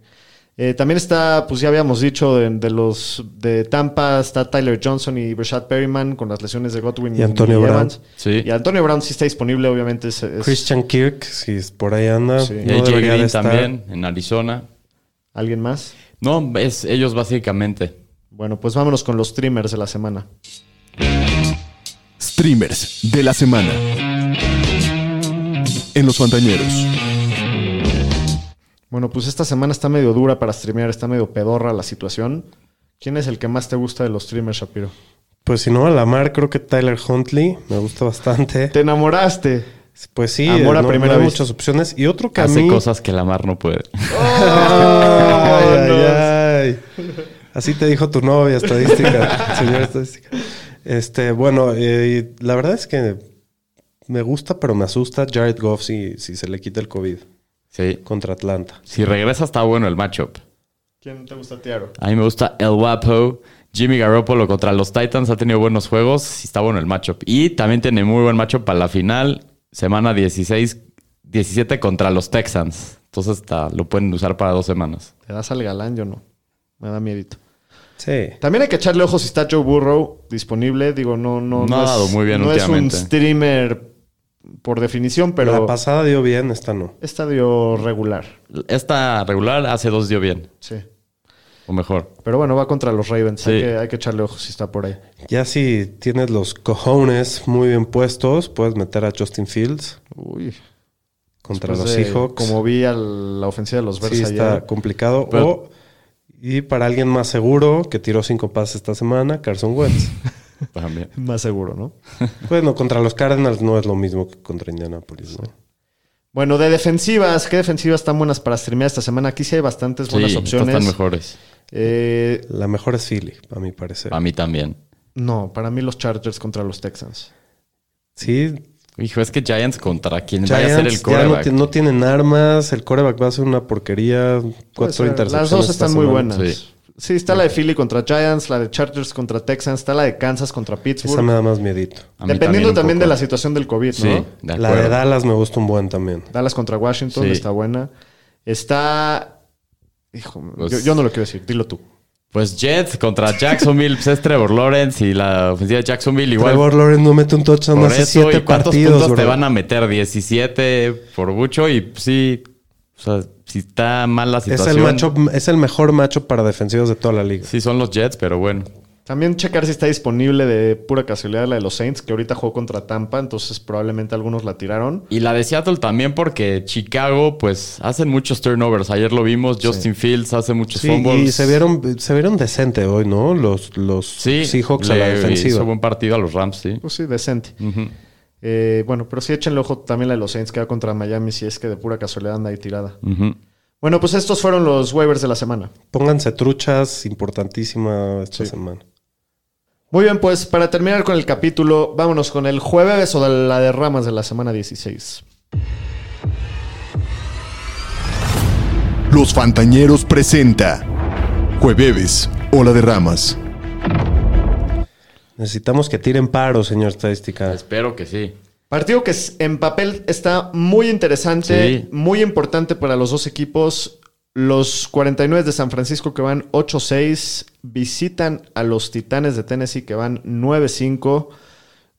Eh, también está, pues ya habíamos dicho, de, de los de Tampa, está Tyler Johnson y Brashad Perryman con las lesiones de Godwin Y Antonio Brown. Evans. Sí. Y Antonio Brown sí está disponible, obviamente. Es, es Christian Kirk, si es por ahí anda, Sí. Y AJ Green estar. también en Arizona. ¿Alguien más? No, es ellos básicamente. Bueno, pues vámonos con los streamers de la semana. Streamers de la semana. En los Fantañeros. Bueno, pues esta semana está medio dura para streamear, está medio pedorra la situación. ¿Quién es el que más te gusta de los streamers, Shapiro? Pues si no, a la mar, creo que Tyler Huntley me gusta bastante. Te enamoraste. Pues sí, Amor a no, primera no hay vista. muchas opciones. Y otro que a Hace mí... cosas que la mar no puede. [laughs] Ay, ay, ay. Así te dijo tu novia, estadística, [laughs] señora estadística. Este, bueno, eh, la verdad es que me gusta, pero me asusta Jared Goff si, si se le quita el COVID Sí. contra Atlanta. Si regresa está bueno el matchup. ¿Quién te gusta, Tiaro? A mí me gusta el Wapo. Jimmy Garoppolo contra los Titans ha tenido buenos juegos y está bueno el matchup. Y también tiene muy buen matchup para la final, semana 16, 17 contra los Texans. Entonces está- lo pueden usar para dos semanas. ¿Te das al galán? Yo no. Me da miedito. Sí. También hay que echarle ojos si está Joe Burrow disponible. Digo, no, no, No ha dado muy bien no es un streamer por definición, pero La pasada dio bien, esta no. estadio regular. Esta regular hace dos dio bien, Sí. o mejor. Pero bueno, va contra los Ravens. Sí. Hay, que, hay que echarle ojos si está por ahí. Ya si tienes los cojones muy bien puestos, puedes meter a Justin Fields Uy. contra Después los de- Seahawks. Como vi a la ofensiva de los Bears sí, está ayer. complicado. Pero- O, y para alguien más seguro, que tiró cinco pases esta semana, Carson Wentz. [laughs] También. Más seguro, ¿no? [laughs] bueno, contra los Cardinals no es lo mismo que contra Indianapolis, ¿no? Bueno, de defensivas, ¿qué defensivas están buenas para streamear esta semana? Aquí sí hay bastantes buenas Sí, opciones. están mejores. Eh, La mejor es Philly, a mi parecer. A mí también. no, para mí los Chargers contra los Texans. Sí, Hijo, es que Giants contra quien vaya a ser el Giants ya no, coreback. no tienen armas, el coreback va a ser una porquería, cuatro ser. intercepciones. Las dos están muy buenas. Sí. Sí. está la de Philly contra Giants, la de Chargers contra Texans, está la de Kansas contra Pittsburgh. Esa me da más miedito. Dependiendo también, de la situación del COVID, Sí, ¿no? de La de Dallas me gusta un buen también. Dallas contra Washington Sí. está buena. Está. Hijo, Pues- yo, yo no lo quiero decir, dilo tú. Pues Jets contra Jacksonville, pues es Trevor Lawrence y la ofensiva de Jacksonville igual. Trevor Lawrence no mete un touchdown por hace eso, siete ¿y cuántos partidos, puntos te van a meter? 17 por mucho y pues, sí, o sea, si está mal la Es situación. el, matchup, es el mejor macho para defensivos de toda la liga. Sí, son los Jets, pero bueno. También checar si está disponible de pura casualidad la de los Saints, que ahorita jugó contra Tampa, entonces probablemente algunos la tiraron. Y la de Seattle también porque Chicago, pues, hacen muchos turnovers. Ayer lo vimos, Justin Fields hace muchos Sí, fumbles. y se vieron, se vieron decente hoy, ¿no? Los, los Sí, Seahawks a le la defensiva. Hizo buen partido a los Rams, sí. Pues sí, decente. Eh, bueno, pero sí échenle ojo también la de los Saints que va contra Miami si es que de pura casualidad anda ahí tirada. Bueno, pues estos fueron los waivers de la semana. Pónganse truchas, importantísima esta Sí. semana. Muy bien, pues para terminar con el capítulo, vámonos con el jueves o de la de ramas de la semana 16. Los Fantañeros presenta Jueves, Ola de Ramas. Necesitamos que tiren paro, señor estadística. Espero que sí. Partido que es- en papel está muy interesante, Sí. muy importante para los dos equipos. Los 49 de San Francisco que van 8-6 visitan a los Titanes de Tennessee que van 9-5.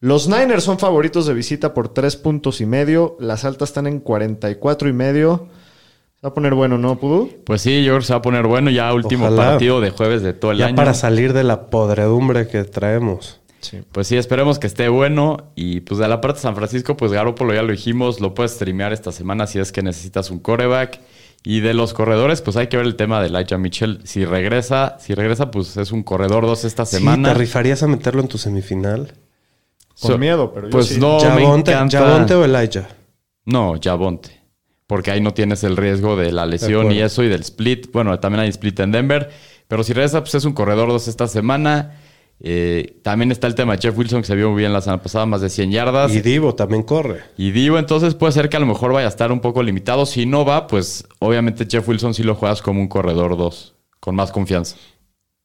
Los Niners son favoritos de visita por 3 puntos y medio. Las altas están en 44 y medio. Se va a poner bueno, ¿no, Pudu? Pues sí, yo creo que se va a poner bueno ya último Ojalá. partido de jueves de todo el Ya año. para salir de la podredumbre que traemos. Sí. Pues sí, esperemos que esté bueno. Y pues de la parte de San Francisco, pues Garoppolo ya lo dijimos, lo puedes streamear esta semana si es que necesitas un coreback. Y de los corredores, pues hay que ver el tema de Elijah Mitchell. Si regresa, si regresa, pues es un corredor dos esta Sí, semana. ¿Te rifarías a meterlo en tu semifinal? Con So- miedo, pero yo Pues sí. no, me ¿Javonte, encanta. Javonte o Elijah? No, Javonte. Porque ahí no tienes el riesgo de la lesión y eso y del split. Bueno, también hay split en Denver. Pero si regresa, pues es un corredor dos esta semana. Eh, también está el tema de Jeff Wilson, que se vio muy bien la semana pasada, más de 100 yardas. Y Divo también corre. Y Divo, entonces puede ser que a lo mejor vaya a estar un poco limitado. Si no va, pues obviamente Jeff Wilson sí lo juegas como un corredor 2, con más confianza.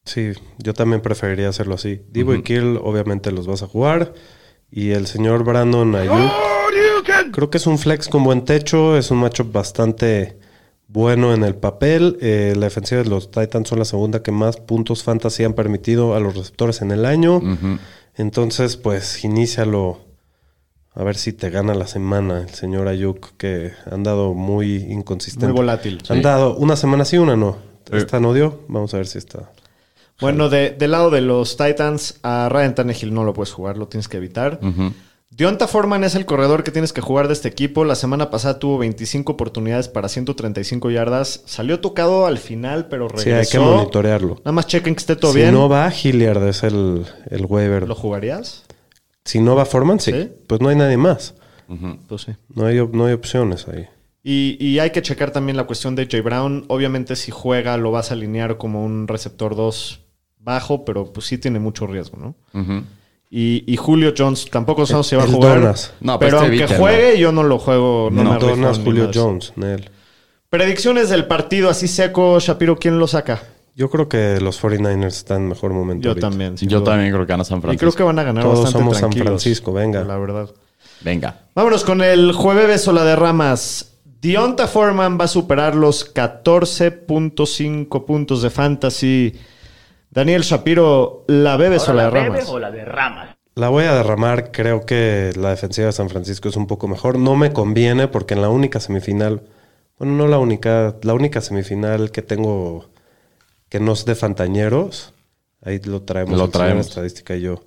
Sí, yo también preferiría hacerlo así. Divo y Kill obviamente los vas a jugar. Y el señor Brandon Ayuk. Creo que es un flex con buen techo. Es un matchup bastante bueno en el papel. Eh, la defensiva de los Titans son la segunda que más puntos fantasy han permitido a los receptores en el año. Entonces, pues, inícialo. A ver si te gana la semana el señor Ayuk, que han dado muy inconsistente. Muy volátil. Han dado una semana sí, una no. Sí. Esta no dio. Vamos a ver si está. Bueno, de- del lado de los Titans, a Ryan Tannehill no lo puedes jugar, lo tienes que evitar. Dionta Foreman es el corredor que tienes que jugar de este equipo. La semana pasada tuvo 25 oportunidades para 135 yardas. Salió tocado al final, pero regresó. Sí, hay que monitorearlo. Nada más chequen que esté todo si bien. no va, Hilliard es el, el waiver. ¿Lo jugarías? Si no va Foreman, sí. ¿Sí? Pues no hay nadie más. Pues sí. No hay, no hay opciones ahí. Y, y hay que checar también la cuestión de Jay Brown. Obviamente, si juega, lo vas a alinear como un receptor 2 bajo, pero pues sí tiene mucho riesgo, ¿no? Ujú. Y, y Julio Jones tampoco sabemos si va a jugar. Donas. No, pero pero este aunque juegue, yo no lo juego. No, No, me Donas, Julio. Jones, Nel. Predicciones del partido así seco, Shapiro, ¿quién lo saca? Yo creo que los 49ers están en mejor momento. Yo ahorita. también. Yo duda. también creo que gana San Y Francisco. creo que van a ganar Todos bastante somos San Francisco, venga. La verdad. Venga. Vámonos con el jueves o la de ramas. Dionta Foreman va a superar los 14.5 puntos de fantasy. Daniel Shapiro, ¿la bebes o la de ramas? o la derramas? La voy a derramar. Creo que la defensiva de San Francisco es un poco mejor. No me conviene porque en la única semifinal, bueno, no la única, la única semifinal que tengo que no es de Fantañeros, ahí lo traemos. Lo traemos. Estadística y yo.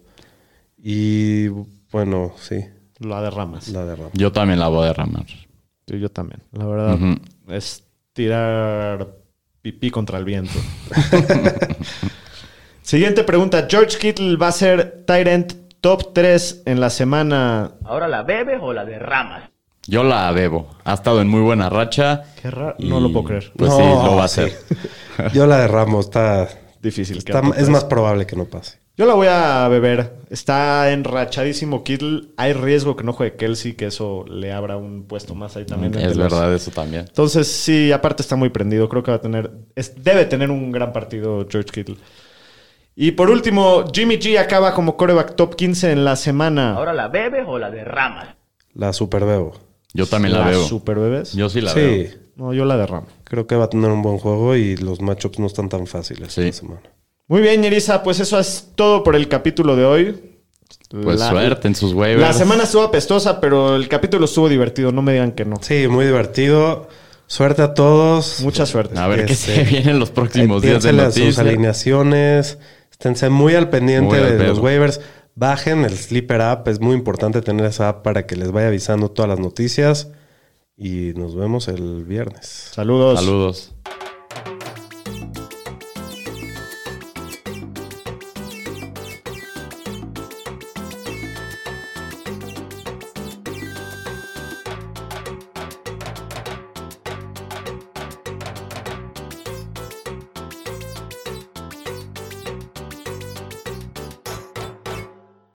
Y bueno, sí, La de ramas. la derramo. Yo también la voy a derramar. Sí, yo también. La verdad, es tirar pipí contra el viento. [laughs] Siguiente pregunta. George Kittle va a ser Tyrant top 3 en la semana. ¿Ahora la bebes o la derramas? Yo la bebo. Ha estado en muy buena racha. Qué raro. No lo puedo creer. Pues No, sí, lo va a sí. hacer. [laughs] Yo la derramo. Está, Difícil. está- es más probable que no pase. Yo la voy a beber. Está enrachadísimo Kittle. Hay riesgo que no juegue Kelsey, que eso le abra un puesto más ahí también. Es los- verdad eso también. Entonces, sí, aparte está muy prendido. Creo que va a tener. es- debe tener un gran partido George Kittle. Y por último, Jimmy G acaba como coreback top 15 en la semana. ¿Ahora la bebes o la derramas? La superbebo. Yo también la, veo. Super bebés. Yo sí la sí, veo. No, yo la derramo. creo que va a tener un buen juego y los matchups no están tan fáciles Sí. esta semana. Muy bien, Yerisa. Pues eso es todo por el capítulo de hoy. Pues La- suerte en sus waivers. La semana estuvo apestosa, pero el capítulo estuvo divertido. No me digan que no. Sí, muy divertido. Suerte a todos. Mucha suerte. A ver qué Este, se [laughs] viene en los próximos días de a sus noticias. alineaciones. Esténse muy al pendiente Muy al de pedo. los waivers. Bajen el Sleeper App. Es muy importante tener esa app para que les vaya avisando todas las noticias. Y nos vemos el viernes. Saludos. Saludos.